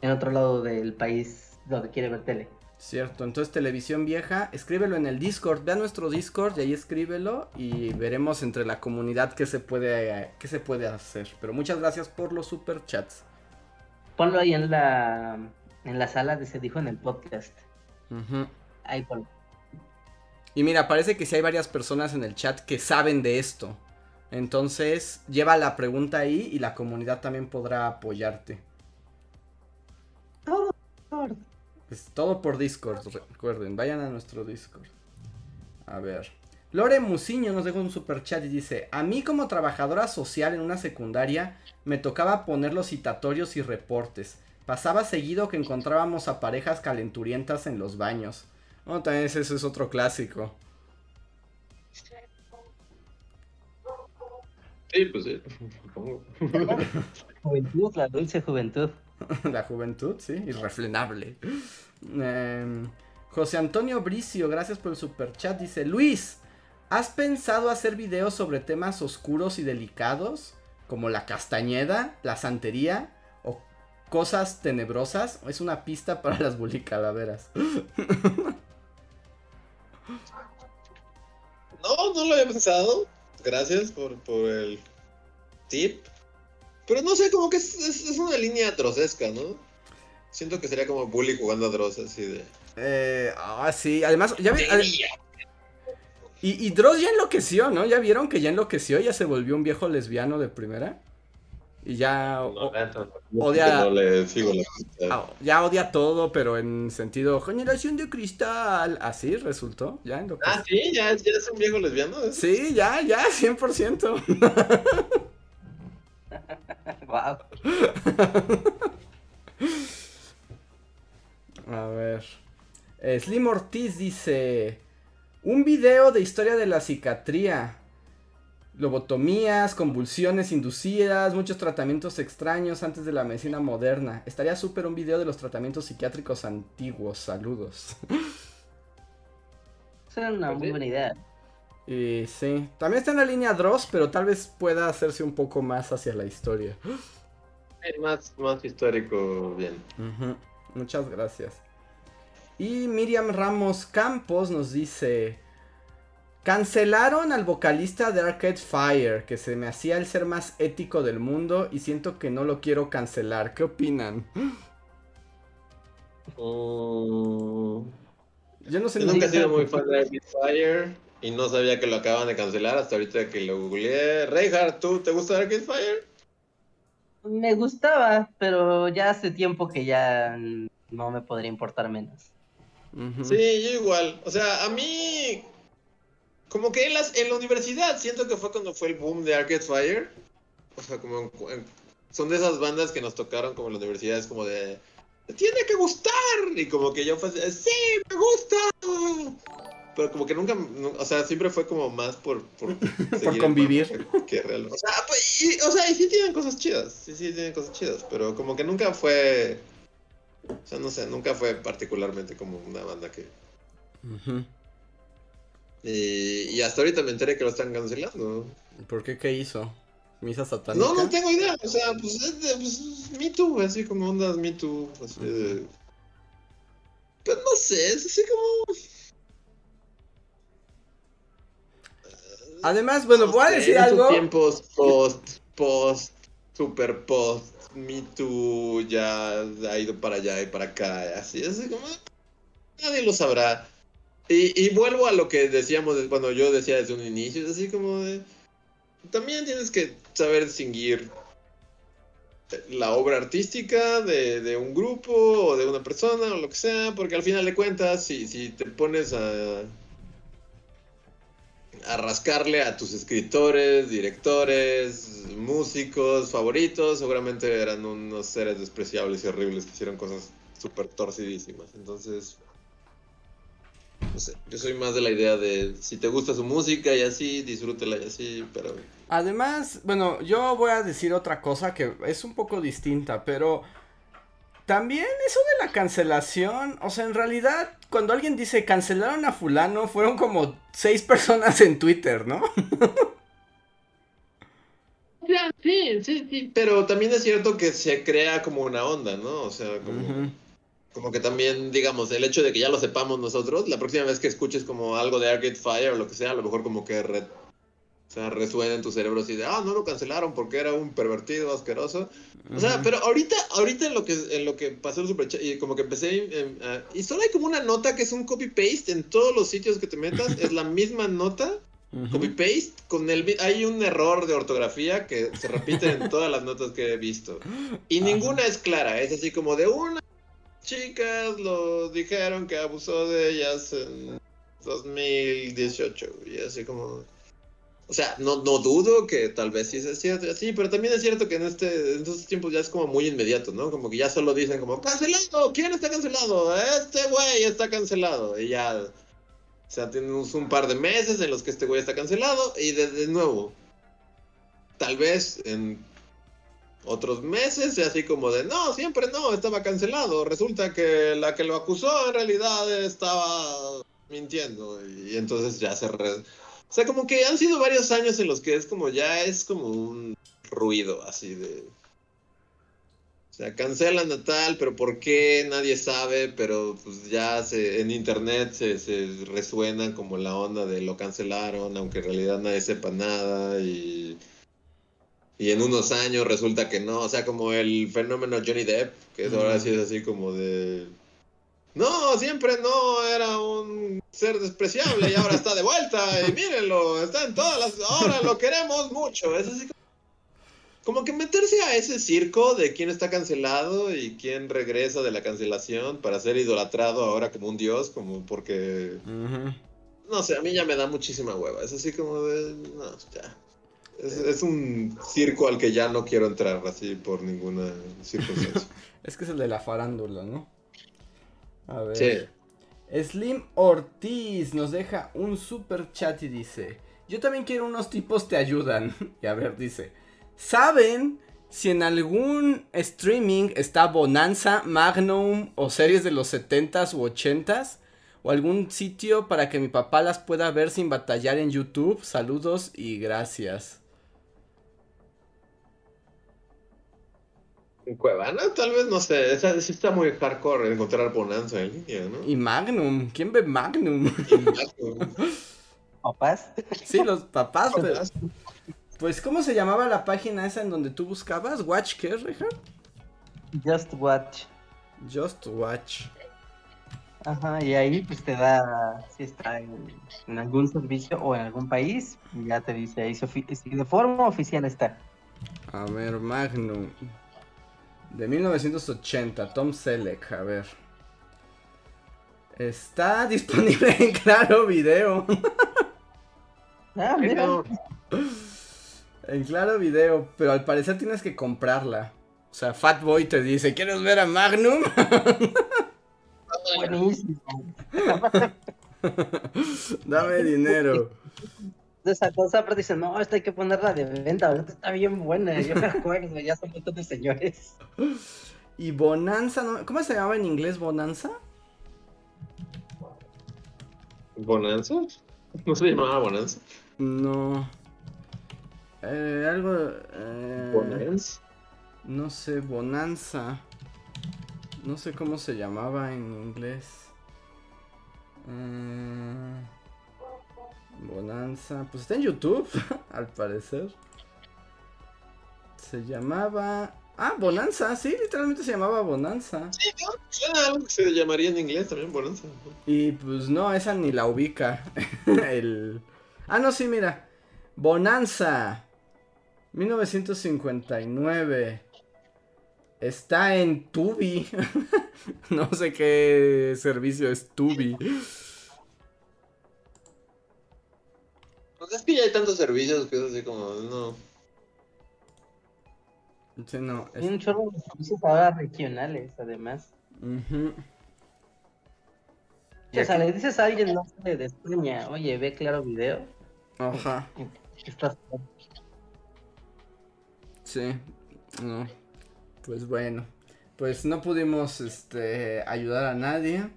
en otro lado del país donde quiere ver tele. Cierto, entonces televisión vieja, escríbelo en el Discord, ve a nuestro Discord y ahí escríbelo y veremos entre la comunidad qué se puede, qué se puede hacer. Pero muchas gracias por los super chats. Ponlo ahí en la, en la sala de se dijo en el podcast. Ahí ponlo. Y mira, parece que sí hay varias personas en el chat que saben de esto. Entonces, lleva la pregunta ahí y la comunidad también podrá apoyarte. Todo es todo por Discord, recuerden, vayan a nuestro Discord. A ver. Lore Musiño nos dejó un super chat y dice, a mí como trabajadora social en una secundaria me tocaba poner los citatorios y reportes. Pasaba seguido que encontrábamos a parejas calenturientas en los baños. No, también eso es otro clásico. Sí, pues sí. juventud, la dulce juventud. la juventud, sí, irrefrenable. Em, José Antonio Bricio, gracias por el super chat. Dice: Luis, ¿has pensado hacer videos sobre temas oscuros y delicados? Como la castañeda, la santería o cosas tenebrosas. Es una pista para las bulicalaveras. No, no lo había pensado. Gracias por, por el tip. Pero no sé, como que es, una línea atrocesca, ¿no? Siento que sería como bully jugando a Dross, así de. Eh, ah, sí, además, ya vi, y, y Dross ya enloqueció, ¿no? ¿Ya vieron que ya enloqueció? Ya se volvió un viejo lesbiano de primera. Y ya odia. No le sigo la ya odia todo, pero en sentido generación de cristal. Así resultó. Ya Ah, sí, ya, ya es un viejo lesbiano. Sí, ya, ya, 100%. wow. A ver. Slim Ortiz dice: Un video de historia de la psiquiatría. Lobotomías, convulsiones inducidas, muchos tratamientos extraños antes de la medicina moderna. Estaría súper un video de los tratamientos psiquiátricos antiguos. Saludos. Es una muy buena idea. Y sí, también está en la línea Dross, pero tal vez pueda hacerse un poco más hacia la historia. más, más histórico, bien. Muchas gracias. Y Miriam Ramos Campos nos dice: Cancelaron al vocalista de Arcade Fire, que se me hacía el ser más ético del mundo y siento que no lo quiero cancelar. ¿Qué opinan? Mm. Yo no sé. nunca he sido muy fan de Arcade Fire. Y no sabía que lo acaban de cancelar hasta ahorita que lo googleé. Reinhardt, ¿tú te gusta Arcade Fire? Me gustaba, pero ya hace tiempo que ya no me podría importar menos. Sí, yo igual. O sea, a mí. Como que en, las, en la universidad siento que fue cuando fue el boom de Arcade Fire. O sea, como. son de esas bandas que nos tocaron como en la universidad, es como de. ¡Tiene que gustar! Y como que yo fue ¡Sí, me gusta! Pero como que nunca, o sea, siempre fue como más por... Por, por convivir. Que, real. O sea, pues, y, o sea, y sí tienen cosas chidas, sí, sí tienen cosas chidas, pero como que nunca fue... O sea, no sé, nunca fue particularmente como una banda que... y, y, hasta ahorita me enteré que lo están cancelando. ¿Por qué? ¿Qué hizo? ¿Misa satánica? No, no tengo idea. O sea, pues es de, pues, Me Too, así como ondas Me Too. Así de... Pues no sé, es así como... Además, bueno, voy a decir algo. tiempos post, post, super post, Me Too ya ha ido para allá y para acá, así, así como. Nadie lo sabrá. Y, y vuelvo a lo que decíamos cuando yo decía desde un inicio, es así como de. También tienes que saber distinguir la obra artística de, de, un grupo o de una persona o lo que sea, porque al final de cuentas, si, si te pones a a rascarle a tus escritores, directores, músicos favoritos, seguramente eran unos seres despreciables y horribles que hicieron cosas súper torcidísimas. Entonces, no sé, yo soy más de la idea de si te gusta su música y así, disfrútela y así, pero... Además, bueno, yo voy a decir otra cosa que es un poco distinta, pero también eso de la cancelación, o sea, en realidad, cuando alguien dice cancelaron a fulano, fueron como seis personas en Twitter, ¿no? Sí, sí, sí, pero también es cierto que se crea como una onda, ¿no? O sea, como... como que también, digamos, el hecho de que ya lo sepamos nosotros, la próxima vez que escuches como algo de Arcade Fire o lo que sea, a lo mejor como que o sea, resuena en tu cerebro así de, ah, no lo cancelaron porque era un pervertido asqueroso. O sea, pero ahorita, ahorita en lo que, en lo que pasó el super y como que empecé, y solo hay como una nota que es un copy-paste en todos los sitios que te metas, es la misma nota, copy-paste, con el, hay un error de ortografía que se repite en todas las notas que he visto. Y ninguna es clara, es así como de una chicas lo dijeron que abusó de ellas en 2018, y así como... O sea, no, no dudo que tal vez sí sea cierto, sí, pero también es cierto que en, este, en estos tiempos ya es como muy inmediato, ¿no? Como que ya solo dicen como, cancelado, ¿quién está cancelado? Este güey está cancelado. Y ya, o sea, tenemos un par de meses en los que este güey está cancelado y de, nuevo, tal vez en otros meses, y así como de, no, siempre no, estaba cancelado. Resulta que la que lo acusó en realidad estaba mintiendo y entonces ya se... O sea, como que han sido varios años en los que es como ya es como un ruido así de... O sea, cancelan a tal, pero ¿por qué? Nadie sabe, pero pues ya se, en internet se, se resuena como la onda de lo cancelaron, aunque en realidad nadie sepa nada y... Y en unos años resulta que no, o sea, como el fenómeno Johnny Depp, que ahora sí es así como de no, siempre no era un ser despreciable y ahora está de vuelta y mírenlo, está en todas las... Ahora lo queremos mucho. Es así como que meterse a ese circo de quién está cancelado y quién regresa de la cancelación para ser idolatrado ahora como un dios, como porque... No sé, a mí ya me da muchísima hueva. Es así como de... No, ya. Es, es, un circo al que ya no quiero entrar así por ninguna circunstancia. es que es el de la farándula, ¿no? A ver. Slim Ortiz nos deja un super chat y dice: Yo también quiero unos tipos te ayudan. Y a ver, dice: ¿Saben si en algún streaming está Bonanza, Magnum o series de los 70s u 80s? ¿O algún sitio para que mi papá las pueda ver sin batallar en YouTube? Saludos y gracias. En Cuevana, tal vez, no sé. Esa, está muy hardcore encontrar Bonanza en línea, ¿no? Y Magnum. ¿Quién ve Magnum? Magnum. ¿Papás? Sí, los papás. Pues, ¿cómo se llamaba la página esa en donde tú buscabas? ¿Watch qué, Richard? Just Watch. Just Watch. Ajá, y ahí pues te da si está en, algún servicio o en algún país, y ya te dice ahí si de forma oficial está. A ver, Magnum. De 1980, Tom Selleck, a ver. Está disponible en Claro Video. ah, mira. En Claro Video, pero al parecer tienes que comprarla. O sea, Fatboy te dice, ¿quieres ver a Magnum? Buenísimo. Dame dinero de esa cosa, pero dicen, no, esta hay que ponerla de venta, esta está bien buena, yo me acuerdo, ya son montón de señores. Y Bonanza, ¿cómo se llamaba en inglés Bonanza? ¿Bonanza? ¿No se llamaba Bonanza? No. Eh, algo... Eh, ¿Bonanza? No sé, Bonanza. No sé cómo se llamaba en inglés. Eh... Bonanza. Pues está en YouTube, al parecer. Se llamaba. Ah, Bonanza, sí, literalmente se llamaba Bonanza. Sí, suena algo que se llamaría en inglés también Bonanza. Y pues no, esa ni la ubica. El... Ah, no, sí, mira. Bonanza. 1959. Está en Tubi. no sé qué servicio es Tubi. Pues es que ya hay tantos servicios que es así como, no. Sí, no. Hay un chorro de servicios ahora regionales, además. O sea, le dices a alguien, no sé, de España, oye, ve claro video. Ajá. Estás... Sí, no. Pues bueno. Pues no pudimos este ayudar a nadie.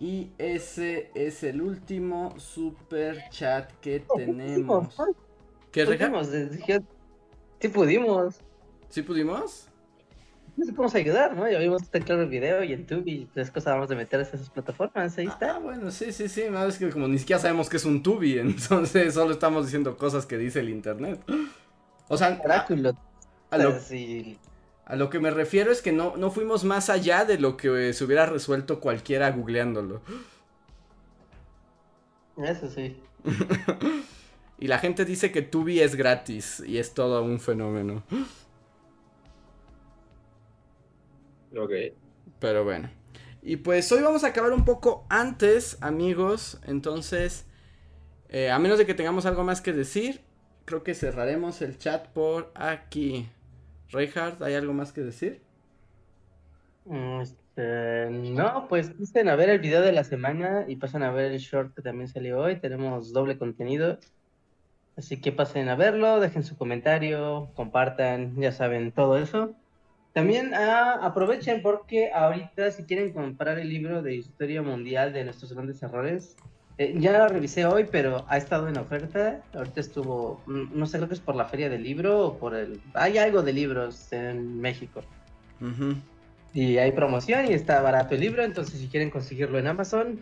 Y ese es el último super chat que tenemos. ¿Qué pudimos, Sí pudimos. ¿Sí pudimos? nos podemos ayudar, ¿no? Ya vimos está claro el video y en Tubi, tres cosas vamos a meter a esas plataformas, ahí está. Ah, bueno, sí, sí, sí, más es que como ni siquiera sabemos que es un Tubi, entonces solo estamos diciendo cosas que dice el internet. O sea, Oráculo. a lo, Sí. A lo que me refiero es que no, no fuimos más allá de lo que eh, se hubiera resuelto cualquiera googleándolo. Eso sí. Y la gente dice que Tubi es gratis y es todo un fenómeno. Ok. Pero bueno. Y pues hoy vamos a acabar un poco antes, amigos. Entonces, eh, a menos de que tengamos algo más que decir, creo que cerraremos el chat por aquí. Reinhardt, ¿hay algo más que decir? Este, no, pues pasen a ver el video de la semana y pasen a ver el short que también salió hoy. Tenemos doble contenido. Así que pasen a verlo, dejen su comentario, compartan, ya saben, todo eso. También ah, aprovechen porque ahorita si quieren comprar el libro de Historia Mundial de nuestros grandes errores, eh, ya lo revisé hoy, pero ha estado en oferta. Ahorita estuvo, mm, no sé, creo que es por la feria del libro o por el... Hay algo de libros en México. Y hay promoción y está barato el libro, entonces si quieren conseguirlo en Amazon,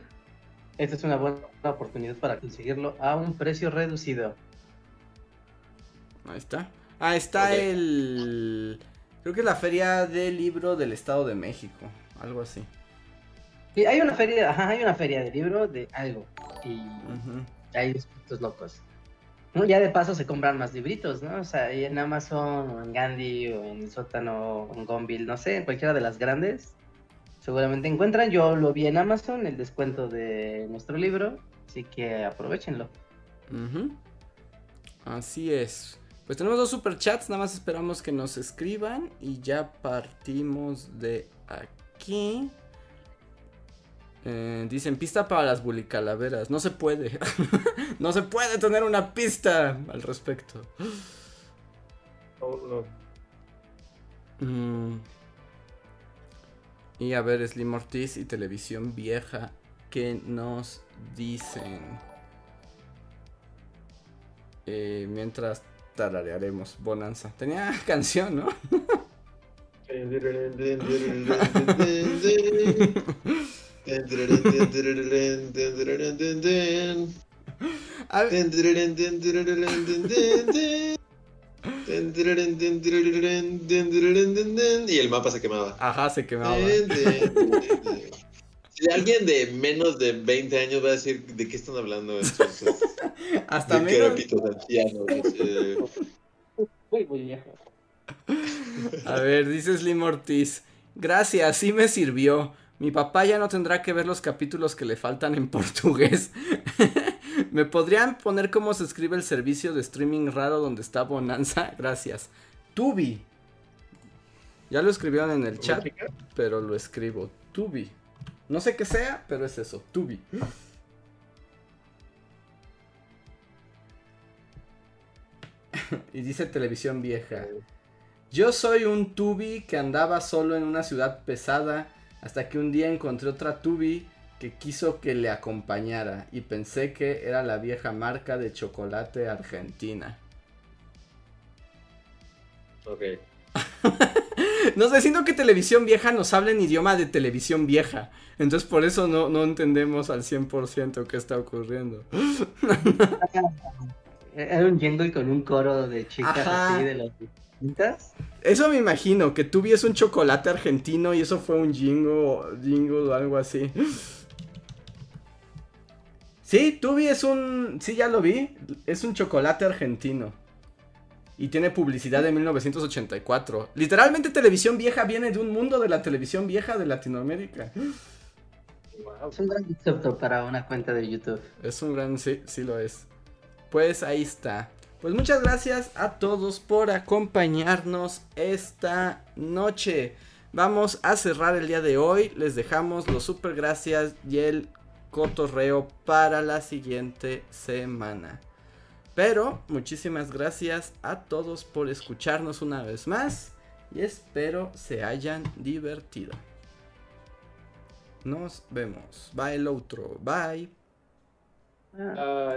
esta es una buena oportunidad para conseguirlo a un precio reducido. Ahí está. Ah, está el... Creo que es la feria del libro del Estado de México. Algo así. Hay una feria, ajá, hay una feria de libro de algo. Y Ujú. hay descuentos locos. ¿no? Ya de paso se compran más libritos, ¿no? O sea, ahí en Amazon, o en Gandhi, o en el sótano, o en Gonville, no sé, en cualquiera de las grandes. Seguramente encuentran. Yo lo vi en Amazon, el descuento de nuestro libro. Así que aprovechenlo. Así es. Pues tenemos dos superchats, nada más esperamos que nos escriban y ya partimos de aquí. Eh, dicen pista para las bulicalaveras. No se puede. no se puede tener una pista al respecto. No. Mm. Y a ver, Slim Ortiz y Televisión Vieja, ¿qué nos dicen? Eh, mientras tararearemos Bonanza. Tenía canción, ¿no? A Y el mapa se quemaba. ajá, se quemaba. Si alguien de menos de 20 años va a decir de qué están hablando estos Hasta de menos, eh. A ver, dice Slim Ortiz. Gracias, sí me sirvió. Mi papá ya no tendrá que ver los capítulos que le faltan en portugués. ¿Me podrían poner cómo se escribe el servicio de streaming raro donde está Bonanza? Gracias. Tubi. Ya lo escribieron en el chat, pero lo escribo. Tubi. No sé qué sea, pero es eso. Tubi. y dice televisión vieja. Yo soy un tubi que andaba solo en una ciudad pesada hasta que un día encontré otra tubi que quiso que le acompañara y pensé que era la vieja marca de chocolate argentina. Ok. No sé, siento que televisión vieja nos habla en idioma de televisión vieja. Entonces por eso no, no entendemos al 100% qué está ocurriendo. Era un jingle con un coro de chicas Ajá. así de las distintas. Eso me imagino, que Tubi es un chocolate argentino y eso fue un jingle, jingle o algo así. Sí, Tubi es un... Sí, ya lo vi. Es un chocolate argentino. Y tiene publicidad de 1984. Literalmente televisión vieja viene de un mundo de la televisión vieja de Latinoamérica. Es un gran concepto para una cuenta de YouTube. Es un gran... Sí, sí lo es. Pues ahí está. Pues muchas gracias a todos por acompañarnos esta noche. Vamos a cerrar el día de hoy. Les dejamos los super gracias y el cotorreo para la siguiente semana. Pero muchísimas gracias a todos por escucharnos una vez más. Y espero se hayan divertido. Nos vemos. Bye el otro. Bye. Ah.